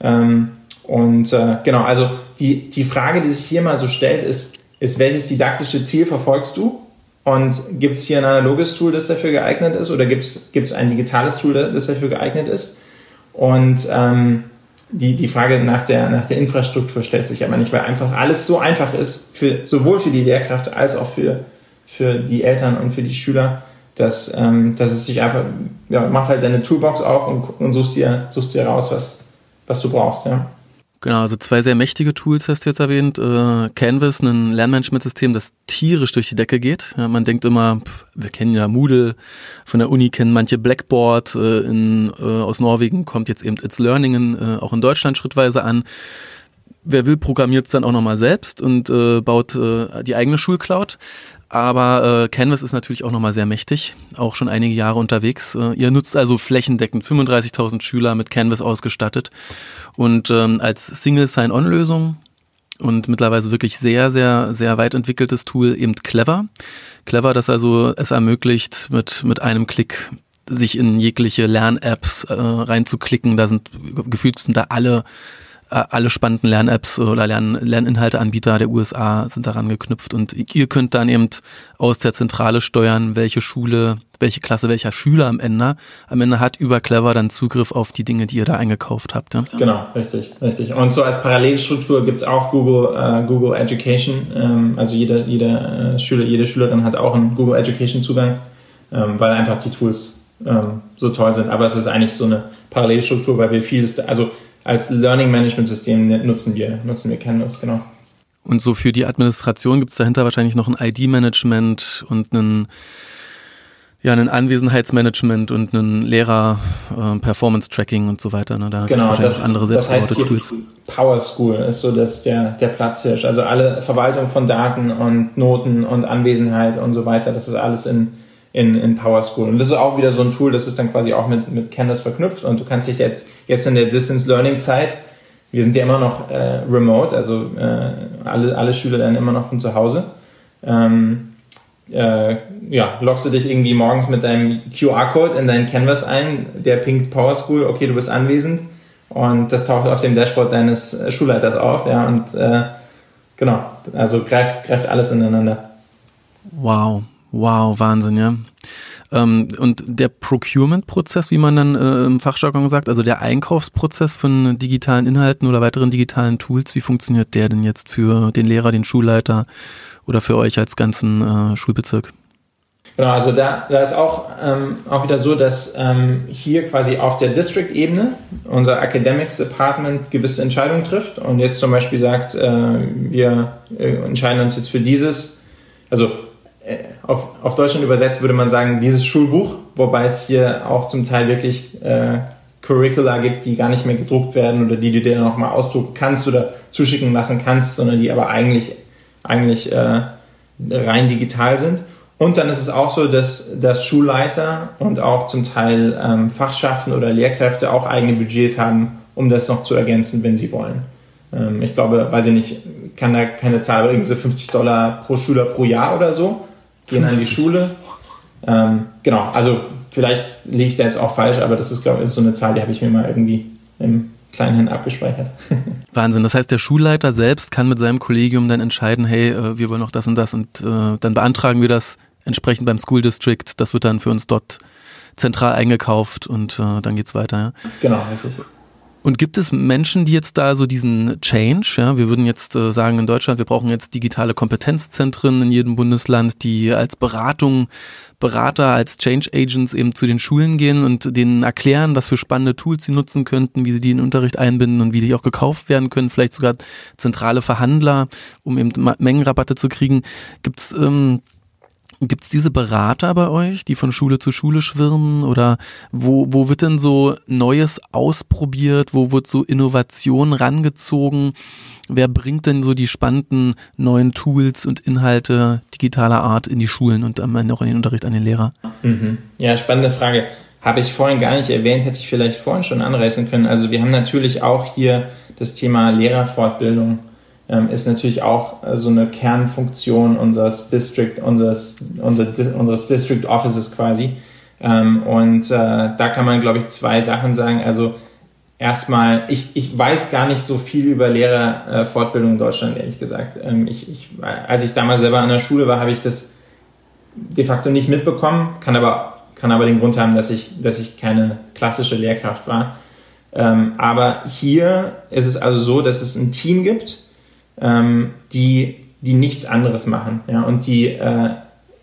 Ähm, und äh, genau, also die, die Frage, die sich hier mal so stellt, ist, ist, welches didaktische Ziel verfolgst du? Und gibt es hier ein analoges Tool, das dafür geeignet ist? Oder gibt es ein digitales Tool, das dafür geeignet ist? Und ähm, die, die Frage nach der, nach der Infrastruktur stellt sich aber nicht, weil einfach alles so einfach ist, für, sowohl für die Lehrkräfte als auch für, für die Eltern und für die Schüler, dass, ähm, dass es sich einfach, ja, machst halt deine Toolbox auf und, und suchst, dir, suchst dir raus, was, was du brauchst. Ja.
Genau, also zwei sehr mächtige Tools hast du jetzt erwähnt. Äh, Canvas, ein Lernmanagementsystem, das tierisch durch die Decke geht. Ja, man denkt immer, pff, wir kennen ja Moodle von der Uni, kennen manche Blackboard. Äh, in, äh, aus Norwegen kommt jetzt eben It's Learning in, äh, auch in Deutschland schrittweise an. Wer will, programmiert es dann auch nochmal selbst und äh, baut äh, die eigene Schulcloud. Aber äh, Canvas ist natürlich auch nochmal sehr mächtig, auch schon einige Jahre unterwegs. Äh, ihr nutzt also flächendeckend 35.000 Schüler mit Canvas ausgestattet und ähm, als Single Sign-On-Lösung und mittlerweile wirklich sehr, sehr, sehr weit entwickeltes Tool eben Clever. Clever, das also es ermöglicht, mit, mit einem Klick sich in jegliche Lern-Apps äh, reinzuklicken. Da sind gefühlt sind da alle alle spannenden Lern-Apps oder Lern Lerninhalteanbieter der USA sind daran geknüpft und ihr könnt dann eben aus der Zentrale steuern, welche Schule, welche Klasse, welcher Schüler am Ende, am Ende hat über Clever dann Zugriff auf die Dinge, die ihr da eingekauft habt. Ja?
Genau, richtig, richtig. Und so als Parallelstruktur gibt's auch Google, äh, Google Education. Ähm, also jeder, jeder äh, Schüler, jede Schülerin hat auch einen Google Education Zugang, ähm, weil einfach die Tools ähm, so toll sind. Aber es ist eigentlich so eine Parallelstruktur, weil wir vieles, also als Learning Management System nutzen wir, nutzen wir Canvas, genau.
Und so für die Administration gibt es dahinter wahrscheinlich noch ein ID-Management und einen, ja, ein Anwesenheitsmanagement und einen Lehrer-Performance-Tracking äh, und so weiter. Ne?
Da genau, das, andere das heißt Tools. Power School ist so das der, der Platzhirsch. Also alle Verwaltung von Daten und Noten und Anwesenheit und so weiter, das ist alles in, in, in PowerSchool. Und das ist auch wieder so ein Tool, das ist dann quasi auch mit, mit Canvas verknüpft und du kannst dich jetzt, jetzt in der Distance Learning Zeit, wir sind ja immer noch äh, remote, also äh, alle, alle Schüler lernen immer noch von zu Hause. Ähm, äh, ja, loggst du dich irgendwie morgens mit deinem QR-Code in deinen Canvas ein, der pinkt PowerSchool, okay, du bist anwesend und das taucht auf dem Dashboard deines Schulleiters auf, ja, und äh, genau, also greift, greift alles ineinander.
Wow, Wow, Wahnsinn, ja. Ähm, und der Procurement-Prozess, wie man dann äh, im Fachjargon sagt, also der Einkaufsprozess von digitalen Inhalten oder weiteren digitalen Tools, wie funktioniert der denn jetzt für den Lehrer, den Schulleiter oder für euch als ganzen äh, Schulbezirk?
Genau, also da, da ist auch, ähm, auch wieder so, dass ähm, hier quasi auf der District-Ebene unser Academics Department gewisse Entscheidungen trifft und jetzt zum Beispiel sagt, äh, wir äh, entscheiden uns jetzt für dieses, also auf, auf Deutschland übersetzt würde man sagen, dieses Schulbuch, wobei es hier auch zum Teil wirklich äh, Curricula gibt, die gar nicht mehr gedruckt werden oder die du dir nochmal ausdrucken kannst oder zuschicken lassen kannst, sondern die aber eigentlich, eigentlich äh, rein digital sind. Und dann ist es auch so, dass, dass Schulleiter und auch zum Teil ähm, Fachschaften oder Lehrkräfte auch eigene Budgets haben, um das noch zu ergänzen, wenn sie wollen. Ähm, ich glaube, weiß ich nicht, kann da keine Zahl, irgendwie so 50 Dollar pro Schüler pro Jahr oder so gehen an die Schule. Ähm, genau, also vielleicht liege ich da jetzt auch falsch, aber das ist, glaube ich, so eine Zahl, die habe ich mir mal irgendwie im kleinen Hand abgespeichert.
Wahnsinn. Das heißt, der Schulleiter selbst kann mit seinem Kollegium dann entscheiden, hey, äh, wir wollen noch das und das und äh, dann beantragen wir das entsprechend beim School District. Das wird dann für uns dort zentral eingekauft und äh, dann geht's weiter. Ja?
Genau, richtig.
Und gibt es Menschen, die jetzt da so diesen Change, ja, wir würden jetzt äh, sagen in Deutschland, wir brauchen jetzt digitale Kompetenzzentren in jedem Bundesland, die als Beratung, Berater, als Change Agents eben zu den Schulen gehen und denen erklären, was für spannende Tools sie nutzen könnten, wie sie die in den Unterricht einbinden und wie die auch gekauft werden können, vielleicht sogar zentrale Verhandler, um eben Mengenrabatte zu kriegen. Gibt's ähm, Gibt es diese Berater bei euch, die von Schule zu Schule schwirren? Oder wo, wo wird denn so Neues ausprobiert? Wo wird so Innovation rangezogen? Wer bringt denn so die spannenden neuen Tools und Inhalte digitaler Art in die Schulen und am Ende auch in den Unterricht an den Lehrer?
Mhm. Ja, spannende Frage. Habe ich vorhin gar nicht erwähnt, hätte ich vielleicht vorhin schon anreißen können. Also wir haben natürlich auch hier das Thema Lehrerfortbildung ähm, ist natürlich auch äh, so eine Kernfunktion unseres District, unseres, unser, unseres District Offices quasi. Ähm, und äh, da kann man, glaube ich, zwei Sachen sagen. Also erstmal, ich, ich weiß gar nicht so viel über Lehrerfortbildung in Deutschland, ehrlich gesagt. Ähm, ich, ich, als ich damals selber an der Schule war, habe ich das de facto nicht mitbekommen, kann aber, kann aber den Grund haben, dass ich, dass ich keine klassische Lehrkraft war. Ähm, aber hier ist es also so, dass es ein Team gibt, ähm, die, die nichts anderes machen. Ja? Und die, äh,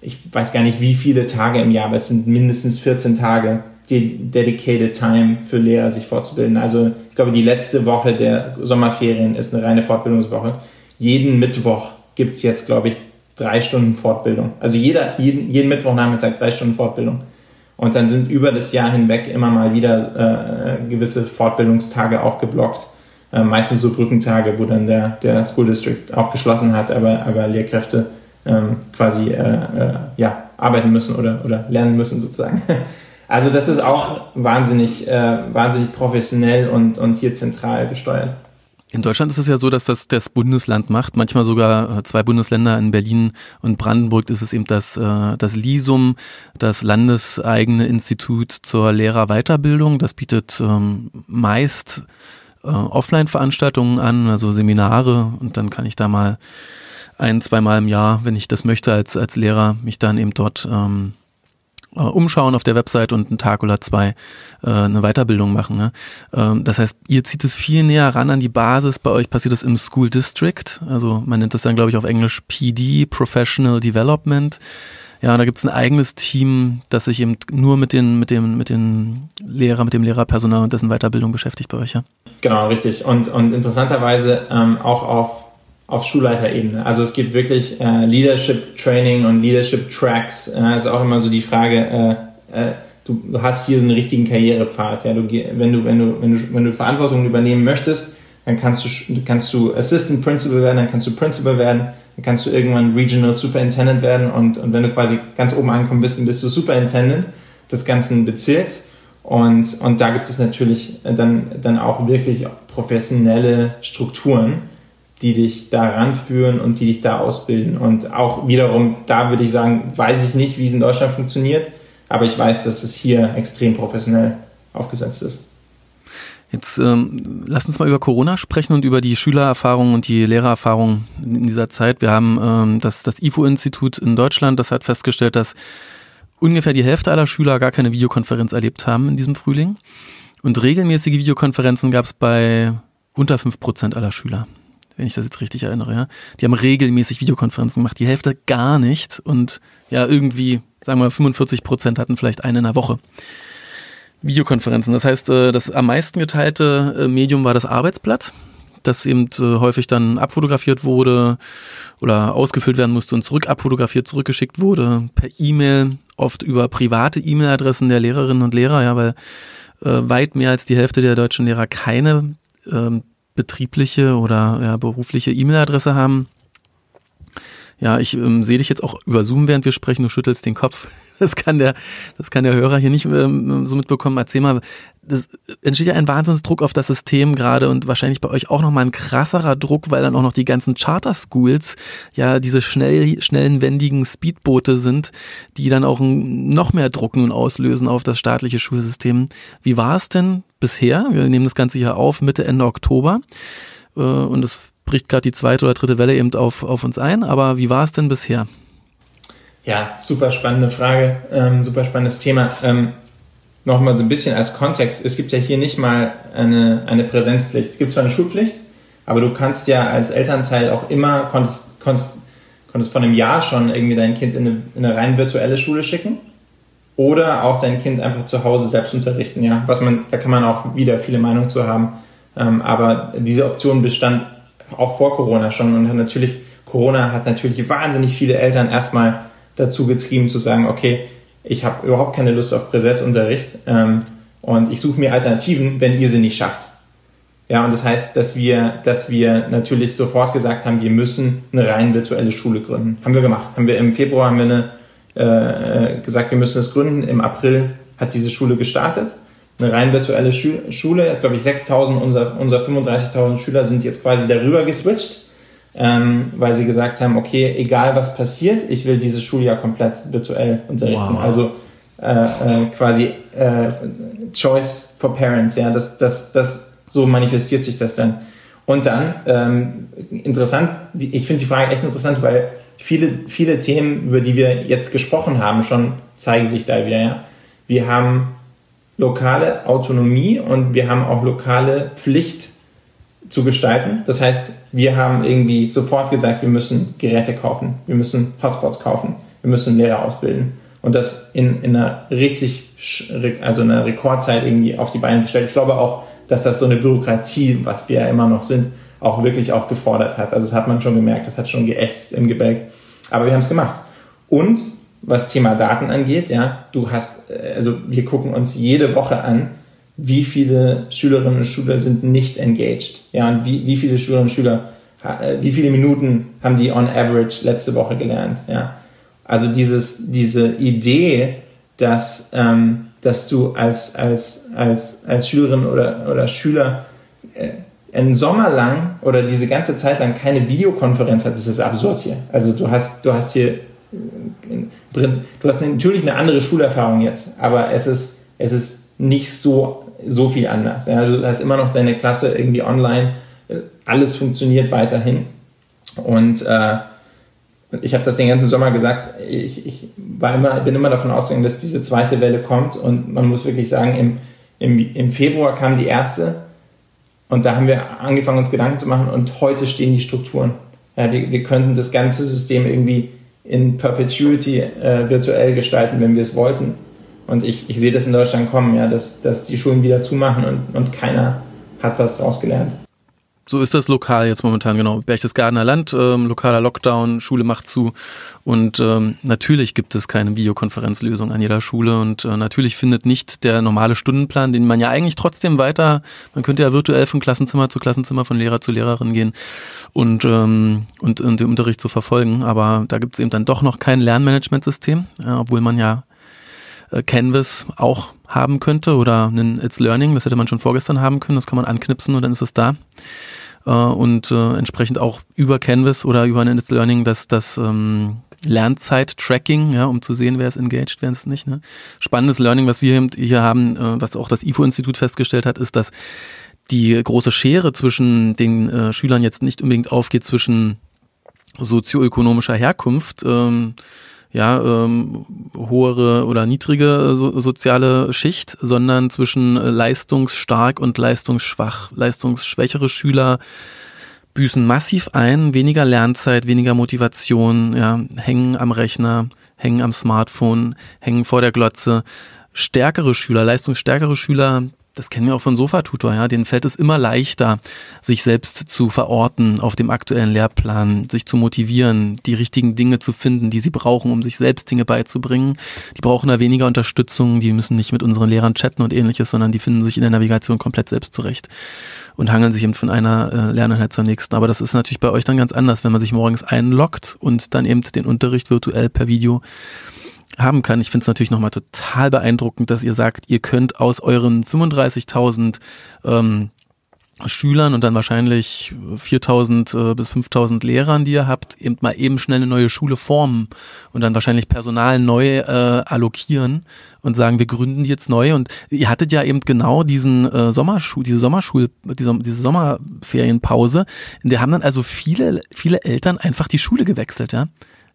ich weiß gar nicht, wie viele Tage im Jahr, aber es sind mindestens 14 Tage, die dedicated time für Lehrer, sich fortzubilden. Also ich glaube, die letzte Woche der Sommerferien ist eine reine Fortbildungswoche. Jeden Mittwoch gibt es jetzt, glaube ich, drei Stunden Fortbildung. Also jeder, jeden, jeden Mittwochnachmittag drei Stunden Fortbildung. Und dann sind über das Jahr hinweg immer mal wieder äh, gewisse Fortbildungstage auch geblockt äh, meistens so Brückentage, wo dann der, der School District auch geschlossen hat, aber, aber Lehrkräfte ähm, quasi äh, äh, ja, arbeiten müssen oder, oder lernen müssen sozusagen. Also das ist auch wahnsinnig, äh, wahnsinnig professionell und, und hier zentral gesteuert.
In Deutschland ist es ja so, dass das das Bundesland macht. Manchmal sogar äh, zwei Bundesländer in Berlin und Brandenburg ist es eben das, äh, das LISUM, das landeseigene Institut zur Lehrerweiterbildung. Das bietet ähm, meist äh, Offline-Veranstaltungen an, also Seminare und dann kann ich da mal ein, zweimal im Jahr, wenn ich das möchte, als, als Lehrer mich dann eben dort ähm, äh, umschauen auf der Website und einen Tag oder zwei äh, eine Weiterbildung machen. Ne? Ähm, das heißt, ihr zieht es viel näher ran an die Basis. Bei euch passiert das im School District. Also man nennt das dann, glaube ich, auf Englisch PD, Professional Development. Ja, da gibt es ein eigenes Team, das sich eben nur mit den, mit dem, mit den Lehrer, mit dem Lehrerpersonal und dessen Weiterbildung beschäftigt bei euch, ja?
Genau, richtig. Und, und interessanterweise ähm, auch auf, auf Schulleiterebene. Also es gibt wirklich äh, Leadership Training und Leadership Tracks. Äh, ist auch immer so die Frage, äh, äh, du, du hast hier so einen richtigen Karrierepfad. Ja? Du, wenn, du, wenn, du, wenn, du, wenn du Verantwortung übernehmen möchtest, dann kannst du, kannst du Assistant Principal werden, dann kannst du Principal werden dann kannst du irgendwann Regional Superintendent werden und, und wenn du quasi ganz oben angekommen bist, dann bist du Superintendent des ganzen Bezirks. Und, und da gibt es natürlich dann, dann auch wirklich professionelle Strukturen, die dich da ranführen und die dich da ausbilden. Und auch wiederum, da würde ich sagen, weiß ich nicht, wie es in Deutschland funktioniert, aber ich weiß, dass es hier extrem professionell aufgesetzt ist.
Jetzt ähm, lass uns mal über Corona sprechen und über die Schülererfahrung und die Lehrererfahrung in dieser Zeit. Wir haben ähm, das, das IFO-Institut in Deutschland, das hat festgestellt, dass ungefähr die Hälfte aller Schüler gar keine Videokonferenz erlebt haben in diesem Frühling. Und regelmäßige Videokonferenzen gab es bei unter fünf Prozent aller Schüler, wenn ich das jetzt richtig erinnere. Ja? Die haben regelmäßig Videokonferenzen gemacht, die Hälfte gar nicht. Und ja, irgendwie, sagen wir, 45 Prozent hatten vielleicht eine in der Woche. Videokonferenzen. Das heißt, äh, das am meisten geteilte äh, Medium war das Arbeitsblatt, das eben äh, häufig dann abfotografiert wurde oder ausgefüllt werden musste und zurück abfotografiert, zurückgeschickt wurde, per E-Mail, oft über private E-Mail-Adressen der Lehrerinnen und Lehrer, ja, weil weit mehr als die Hälfte der deutschen Lehrer keine ähm, betriebliche oder ja, berufliche E-Mail-Adresse haben. Ja, ich ähm, sehe dich jetzt auch über Zoom, während wir sprechen, du schüttelst den Kopf. Das kann der, das kann der Hörer hier nicht ähm, so mitbekommen. Erzähl mal, das entsteht ja ein Wahnsinnsdruck auf das System gerade und wahrscheinlich bei euch auch nochmal ein krasserer Druck, weil dann auch noch die ganzen Charter Schools ja diese schnell, schnellen, wendigen Speedboote sind, die dann auch noch mehr drucken und auslösen auf das staatliche Schulsystem. Wie war es denn bisher? Wir nehmen das Ganze hier auf Mitte, Ende Oktober äh, und es bricht gerade die zweite oder dritte Welle eben auf, auf uns ein. Aber wie war es denn bisher?
Ja, super spannende Frage, ähm, super spannendes Thema. Ähm, nochmal so ein bisschen als Kontext, es gibt ja hier nicht mal eine, eine Präsenzpflicht. Es gibt zwar eine Schulpflicht, aber du kannst ja als Elternteil auch immer, konntest, konntest, konntest von einem Jahr schon irgendwie dein Kind in eine, in eine rein virtuelle Schule schicken oder auch dein Kind einfach zu Hause selbst unterrichten. Ja, was man, da kann man auch wieder viele Meinungen zu haben. Ähm, aber diese Option bestand auch vor Corona schon und natürlich, Corona hat natürlich wahnsinnig viele Eltern erstmal dazu getrieben zu sagen, okay, ich habe überhaupt keine Lust auf Präsenzunterricht ähm, und ich suche mir Alternativen, wenn ihr sie nicht schafft. Ja, und das heißt, dass wir, dass wir natürlich sofort gesagt haben, wir müssen eine rein virtuelle Schule gründen. Haben wir gemacht. Haben wir im Februar haben wir eine, äh, gesagt, wir müssen es gründen. Im April hat diese Schule gestartet. Eine rein virtuelle Schule. Glaube ich, 6.000 unserer, unserer 35.000 Schüler sind jetzt quasi darüber geswitcht ähm, weil sie gesagt haben, okay, egal was passiert, ich will dieses Schuljahr komplett virtuell unterrichten. Wow. Also äh, äh, quasi äh, Choice for Parents, ja, das, das, das, so manifestiert sich das dann. Und dann, ähm, interessant, ich finde die Frage echt interessant, weil viele, viele Themen, über die wir jetzt gesprochen haben, schon zeigen sich da wieder, ja. Wir haben lokale Autonomie und wir haben auch lokale Pflicht zu gestalten. Das heißt, wir haben irgendwie sofort gesagt, wir müssen Geräte kaufen, wir müssen Hotspots kaufen, wir müssen Lehrer ausbilden und das in, in einer richtig, also in einer Rekordzeit irgendwie auf die Beine gestellt. Ich glaube auch, dass das so eine Bürokratie, was wir ja immer noch sind, auch wirklich auch gefordert hat. Also das hat man schon gemerkt, das hat schon geächtzt im Gebälk. Aber wir haben es gemacht. Und was Thema Daten angeht, ja, du hast, äh, also wir gucken uns jede Woche an, wie viele Schülerinnen und Schüler sind nicht engaged. Ja, und wie, wie viele Schülerinnen und Schüler, äh, wie viele Minuten haben die on average letzte Woche gelernt. Ja. Also dieses, diese Idee, dass, ähm, dass du als, als, als, als Schülerin oder, oder Schüler äh, einen Sommer lang oder diese ganze Zeit lang keine Videokonferenz hast, das ist absurd hier. Also du hast, du hast hier, du hast natürlich eine andere Schulerfahrung jetzt, aber es ist, es ist nicht so so viel anders. Ja, du hast immer noch deine Klasse irgendwie online, alles funktioniert weiterhin. Und äh, ich habe das den ganzen Sommer gesagt, ich, ich war immer, bin immer davon ausgegangen, dass diese zweite Welle kommt und man muss wirklich sagen, im, im, im Februar kam die erste und da haben wir angefangen, uns Gedanken zu machen und heute stehen die Strukturen. Ja, wir, wir könnten das ganze System irgendwie in Perpetuity äh, virtuell gestalten, wenn wir es wollten. Und ich, ich sehe das in Deutschland kommen, ja, dass, dass die Schulen wieder zumachen und, und keiner hat was draus gelernt.
So ist das lokal jetzt momentan, genau. Berchtesgadener Land, ähm, lokaler Lockdown, Schule macht zu. Und ähm, natürlich gibt es keine Videokonferenzlösung an jeder Schule. Und äh, natürlich findet nicht der normale Stundenplan, den man ja eigentlich trotzdem weiter, man könnte ja virtuell von Klassenzimmer zu Klassenzimmer, von Lehrer zu Lehrerin gehen und, ähm, und, und den Unterricht zu verfolgen. Aber da gibt es eben dann doch noch kein Lernmanagementsystem, äh, obwohl man ja äh, Canvas auch haben könnte oder einen It's Learning, das hätte man schon vorgestern haben können, das kann man anknipsen und dann ist es da. Äh, und äh, entsprechend auch über Canvas oder über ein It's Learning das, das ähm, Lernzeit-Tracking, ja, um zu sehen, wer ist engaged, wer ist nicht. Ne? Spannendes Learning, was wir hier haben, was auch das IFO-Institut festgestellt hat, ist, dass die große Schere zwischen den Schülern jetzt nicht unbedingt aufgeht zwischen sozioökonomischer Herkunft, ähm, ja, ähm, hohere oder niedrige so, soziale Schicht, sondern zwischen äh, leistungsstark und leistungsschwach. Leistungsschwächere Schüler büßen massiv ein, weniger Lernzeit, weniger Motivation, ja, hängen am Rechner, hängen am Smartphone, hängen vor der Glotze. Stärkere Schüler, leistungsstärkere Schüler das kennen wir auch von Sofatutor, ja, denen fällt es immer leichter, sich selbst zu verorten auf dem aktuellen Lehrplan, sich zu motivieren, die richtigen Dinge zu finden, die sie brauchen, um sich selbst Dinge beizubringen. Die brauchen da weniger Unterstützung, die müssen nicht mit unseren Lehrern chatten und ähnliches, sondern die finden sich in der Navigation komplett selbst zurecht und hangeln sich eben von einer äh, Lerneinheit zur nächsten. Aber das ist natürlich bei euch dann ganz anders, wenn man sich morgens einloggt und dann eben den Unterricht virtuell per Video haben kann. Ich finde es natürlich nochmal total beeindruckend, dass ihr sagt, ihr könnt aus euren 35.000 ähm, Schülern und dann wahrscheinlich 4000 äh, bis 5000 Lehrern, die ihr habt, eben mal eben schnell eine neue Schule formen und dann wahrscheinlich Personal neu äh, allokieren und sagen, wir gründen die jetzt neu. Und ihr hattet ja eben genau diesen äh, Sommerschul, diese Sommerschul, diese, diese Sommerferienpause, in der haben dann also viele, viele Eltern einfach die Schule gewechselt, ja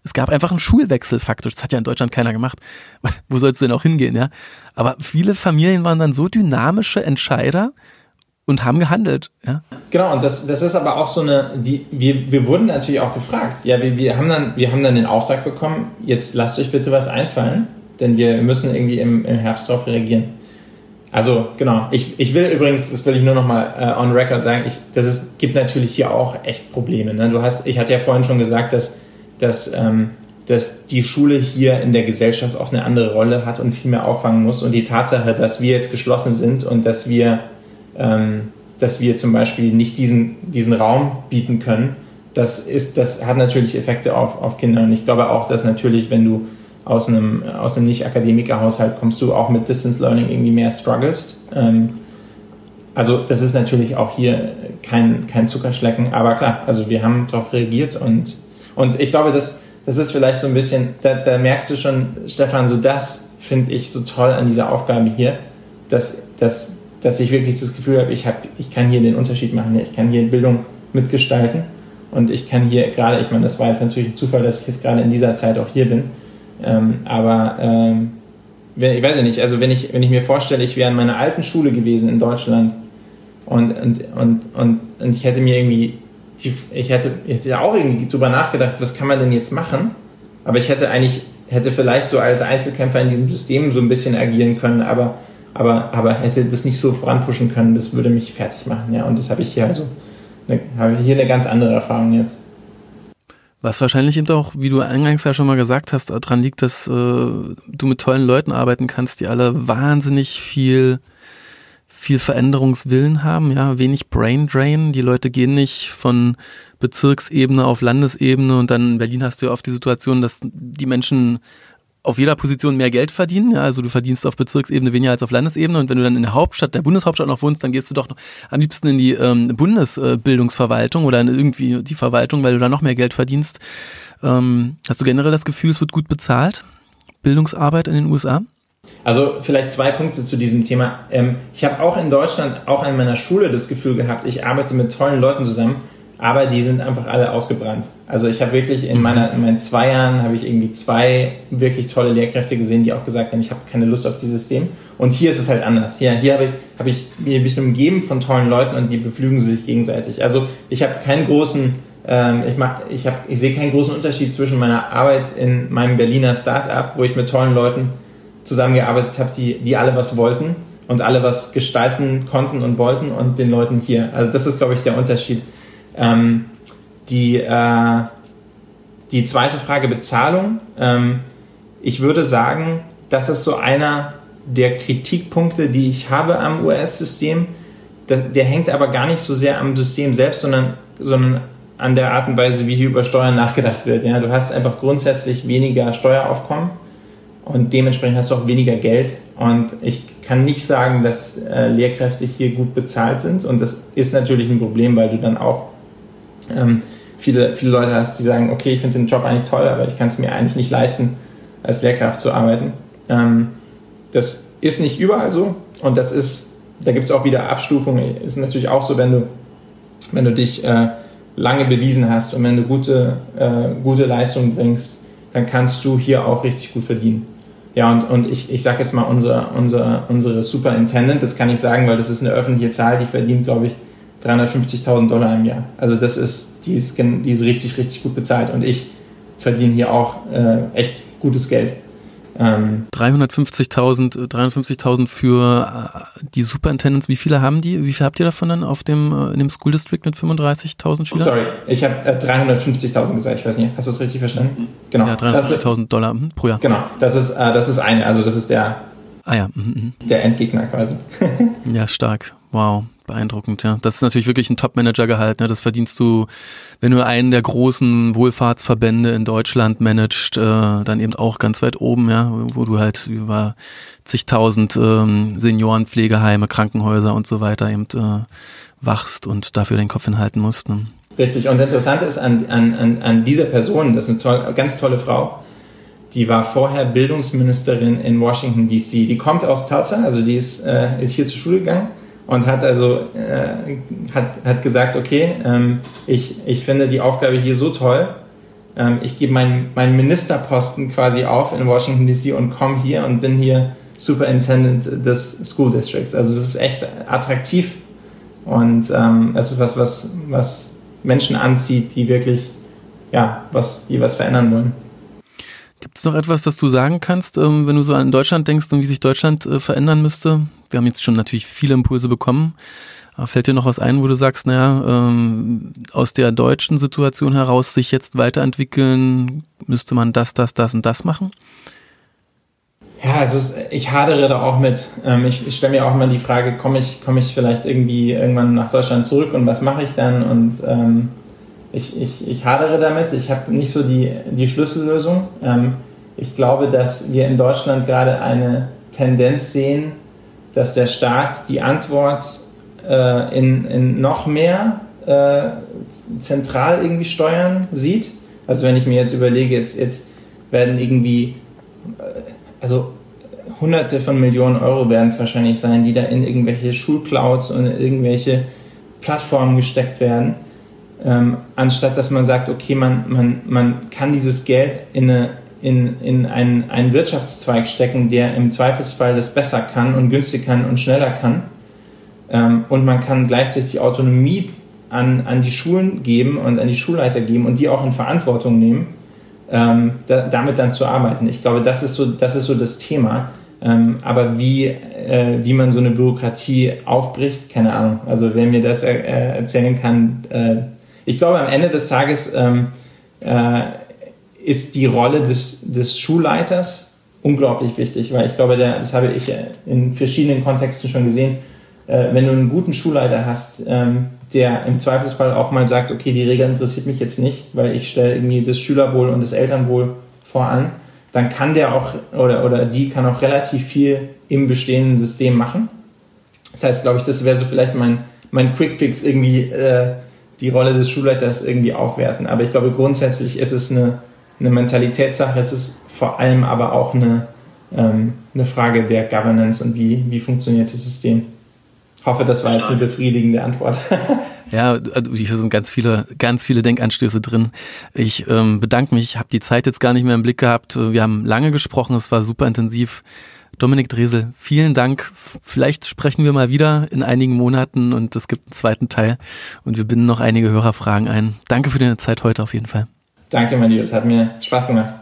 es gab einfach einen Schulwechsel faktisch. Das hat ja in Deutschland keiner gemacht. Wo sollst du denn auch hingehen, ja? Aber viele Familien waren dann so dynamische Entscheider und haben gehandelt, ja.
Genau, und das, das ist aber auch so eine, die, wir, wir wurden natürlich auch gefragt. Ja, wir, wir, haben dann, wir haben dann den Auftrag bekommen, jetzt lasst euch bitte was einfallen, denn wir müssen irgendwie im, im Herbst darauf reagieren. Also genau, ich, ich will übrigens, das will ich nur nochmal äh, on record sagen, ich, das ist, gibt natürlich hier auch echt Probleme. Ne? Du hast, ich hatte ja vorhin schon gesagt, dass, dass, ähm, dass die Schule hier in der Gesellschaft auch eine andere Rolle hat und viel mehr auffangen muss. Und die Tatsache, dass wir jetzt geschlossen sind und dass wir, ähm, dass wir zum Beispiel nicht diesen, diesen Raum bieten können, das, ist, das hat natürlich Effekte auf, auf Kinder. Und ich glaube auch, dass natürlich, wenn du aus einem, aus einem Nicht-Akademiker-Haushalt kommst du auch mit Distance Learning irgendwie mehr struggles. Ähm, also das ist natürlich auch hier kein, kein Zuckerschlecken, aber klar, also wir haben darauf reagiert und, und ich glaube, das, das ist vielleicht so ein bisschen, da, da merkst du schon, Stefan, so das finde ich so toll an dieser Aufgabe hier, dass, dass, dass ich wirklich das Gefühl habe, ich, hab, ich kann hier den Unterschied machen, ich kann hier Bildung mitgestalten und ich kann hier gerade, ich meine, das war jetzt natürlich ein Zufall, dass ich jetzt gerade in dieser Zeit auch hier bin, ähm, aber ähm, ich weiß ja nicht, also wenn ich, wenn ich mir vorstelle, ich wäre in meiner alten Schule gewesen in Deutschland und, und, und, und, und ich hätte mir irgendwie, die, ich, hätte, ich hätte auch irgendwie drüber nachgedacht, was kann man denn jetzt machen? Aber ich hätte eigentlich, hätte vielleicht so als Einzelkämpfer in diesem System so ein bisschen agieren können, aber, aber, aber hätte das nicht so voranpushen können, das würde mich fertig machen, ja. Und das habe ich hier also, eine, habe hier eine ganz andere Erfahrung jetzt.
Was wahrscheinlich eben auch, wie du eingangs ja schon mal gesagt hast, daran liegt, dass äh, du mit tollen Leuten arbeiten kannst, die alle wahnsinnig viel, viel Veränderungswillen haben, ja, wenig Brain Drain. Die Leute gehen nicht von Bezirksebene auf Landesebene und dann in Berlin hast du ja oft die Situation, dass die Menschen auf jeder Position mehr Geld verdienen. Ja, also du verdienst auf Bezirksebene weniger als auf Landesebene. Und wenn du dann in der Hauptstadt, der Bundeshauptstadt noch wohnst, dann gehst du doch noch am liebsten in die ähm, Bundesbildungsverwaltung oder in irgendwie die Verwaltung, weil du da noch mehr Geld verdienst. Ähm, hast du generell das Gefühl, es wird gut bezahlt? Bildungsarbeit in den USA?
Also vielleicht zwei Punkte zu diesem Thema. Ähm, ich habe auch in Deutschland, auch an meiner Schule das Gefühl gehabt, ich arbeite mit tollen Leuten zusammen aber die sind einfach alle ausgebrannt. Also ich habe wirklich in, meiner, in meinen zwei Jahren habe ich irgendwie zwei wirklich tolle Lehrkräfte gesehen, die auch gesagt haben, ich habe keine Lust auf dieses System. Und hier ist es halt anders. Hier, hier habe ich, hab ich mich ein bisschen umgeben von tollen Leuten und die beflügen sich gegenseitig. Also ich habe keinen großen, ähm, ich, mach, ich, hab, ich sehe keinen großen Unterschied zwischen meiner Arbeit in meinem Berliner Startup, wo ich mit tollen Leuten zusammengearbeitet habe, die, die alle was wollten und alle was gestalten konnten und wollten und den Leuten hier. Also das ist, glaube ich, der Unterschied. Ähm, die, äh, die zweite Frage Bezahlung. Ähm, ich würde sagen, das ist so einer der Kritikpunkte, die ich habe am US-System. Der hängt aber gar nicht so sehr am System selbst, sondern, sondern an der Art und Weise, wie hier über Steuern nachgedacht wird. Ja, du hast einfach grundsätzlich weniger Steueraufkommen und dementsprechend hast du auch weniger Geld. Und ich kann nicht sagen, dass äh, Lehrkräfte hier gut bezahlt sind. Und das ist natürlich ein Problem, weil du dann auch ähm, viele, viele Leute hast, die sagen, okay, ich finde den Job eigentlich toll, aber ich kann es mir eigentlich nicht leisten, als Lehrkraft zu arbeiten. Ähm, das ist nicht überall so und das ist, da gibt es auch wieder Abstufungen. Ist natürlich auch so, wenn du, wenn du dich äh, lange bewiesen hast und wenn du gute, äh, gute Leistungen bringst, dann kannst du hier auch richtig gut verdienen. Ja, und, und ich, ich sage jetzt mal, unser, unser, unsere Superintendent, das kann ich sagen, weil das ist eine öffentliche Zahl, die verdient, glaube ich, 350.000 Dollar im Jahr. Also das ist, die ist, die ist richtig, richtig gut bezahlt und ich verdiene hier auch äh, echt gutes Geld.
Ähm, 350.000 350.000 für äh, die Superintendents. Wie viele haben die? Wie viel habt ihr davon dann auf dem, äh, in dem School District mit 35.000 Schülern?
Sorry, ich habe äh, 350.000 gesagt. Ich weiß nicht, hast du es richtig verstanden?
Genau. Ja, 350.000 Dollar hm, pro Jahr.
Genau, das ist, äh, das ist eine, also das ist der,
ah, ja. Mhm, mhm.
der Endgegner quasi.
ja, stark. Wow. Beeindruckend, ja. Das ist natürlich wirklich ein Top-Manager-Gehalt. Ne? Das verdienst du, wenn du einen der großen Wohlfahrtsverbände in Deutschland managst, äh, dann eben auch ganz weit oben, ja, wo du halt über zigtausend ähm, Seniorenpflegeheime, Krankenhäuser und so weiter eben äh, wachst und dafür den Kopf hinhalten musst. Ne?
Richtig. Und interessant ist an, an, an dieser Person, das ist eine toll, ganz tolle Frau, die war vorher Bildungsministerin in Washington, D.C. Die kommt aus Tulsa, also die ist, äh, ist hier zur Schule gegangen und hat also äh, hat, hat gesagt, okay, ähm, ich, ich finde die Aufgabe hier so toll, ähm, ich gebe meinen, meinen Ministerposten quasi auf in Washington DC und komme hier und bin hier Superintendent des School Districts. Also es ist echt attraktiv und ähm, es ist was, was, was Menschen anzieht, die wirklich ja, was, die was verändern wollen.
Gibt es noch etwas, das du sagen kannst, ähm, wenn du so an Deutschland denkst und wie sich Deutschland äh, verändern müsste? Wir haben jetzt schon natürlich viele Impulse bekommen. Fällt dir noch was ein, wo du sagst, naja, ähm, aus der deutschen Situation heraus sich jetzt weiterentwickeln, müsste man das, das, das und das machen?
Ja, es ist, ich hadere da auch mit. Ähm, ich, ich stelle mir auch mal die Frage, komme ich, komme ich vielleicht irgendwie irgendwann nach Deutschland zurück und was mache ich dann? Und ähm, ich, ich, ich hadere damit. Ich habe nicht so die, die Schlüssellösung. Ähm, ich glaube, dass wir in Deutschland gerade eine Tendenz sehen, dass der Staat die Antwort äh, in, in noch mehr äh, zentral irgendwie steuern sieht. Also wenn ich mir jetzt überlege, jetzt, jetzt werden irgendwie, äh, also hunderte von Millionen Euro werden es wahrscheinlich sein, die da in irgendwelche Schulclouds und irgendwelche Plattformen gesteckt werden, ähm, anstatt dass man sagt, okay, man, man, man kann dieses Geld in, eine, in, in einen, einen Wirtschaftszweig stecken, der im Zweifelsfall das besser kann und günstiger kann und schneller kann ähm, und man kann gleichzeitig die Autonomie an, an die Schulen geben und an die Schulleiter geben und die auch in Verantwortung nehmen, ähm, da, damit dann zu arbeiten. Ich glaube, das ist so das, ist so das Thema. Ähm, aber wie, äh, wie man so eine Bürokratie aufbricht, keine Ahnung. Also wer mir das er, äh, erzählen kann, äh, ich glaube, am Ende des Tages ähm, äh, ist die Rolle des, des Schulleiters unglaublich wichtig, weil ich glaube, der, das habe ich in verschiedenen Kontexten schon gesehen, äh, wenn du einen guten Schulleiter hast, ähm, der im Zweifelsfall auch mal sagt, okay, die Regel interessiert mich jetzt nicht, weil ich stelle irgendwie das Schülerwohl und das Elternwohl voran, dann kann der auch oder, oder die kann auch relativ viel im bestehenden System machen. Das heißt, glaube ich, das wäre so vielleicht mein, mein Quickfix irgendwie äh, die Rolle des Schulleiters irgendwie aufwerten. Aber ich glaube, grundsätzlich ist es eine, eine Mentalitätssache, es ist vor allem aber auch eine, ähm, eine Frage der Governance und wie, wie funktioniert das System hoffe, das war jetzt eine befriedigende Antwort.
Ja, also hier sind ganz viele, ganz viele Denkanstöße drin. Ich ähm, bedanke mich, habe die Zeit jetzt gar nicht mehr im Blick gehabt. Wir haben lange gesprochen, es war super intensiv. Dominik Dresel, vielen Dank. Vielleicht sprechen wir mal wieder in einigen Monaten und es gibt einen zweiten Teil und wir binden noch einige Hörerfragen ein. Danke für deine Zeit heute auf jeden Fall.
Danke, mein Lieber, es hat mir Spaß gemacht.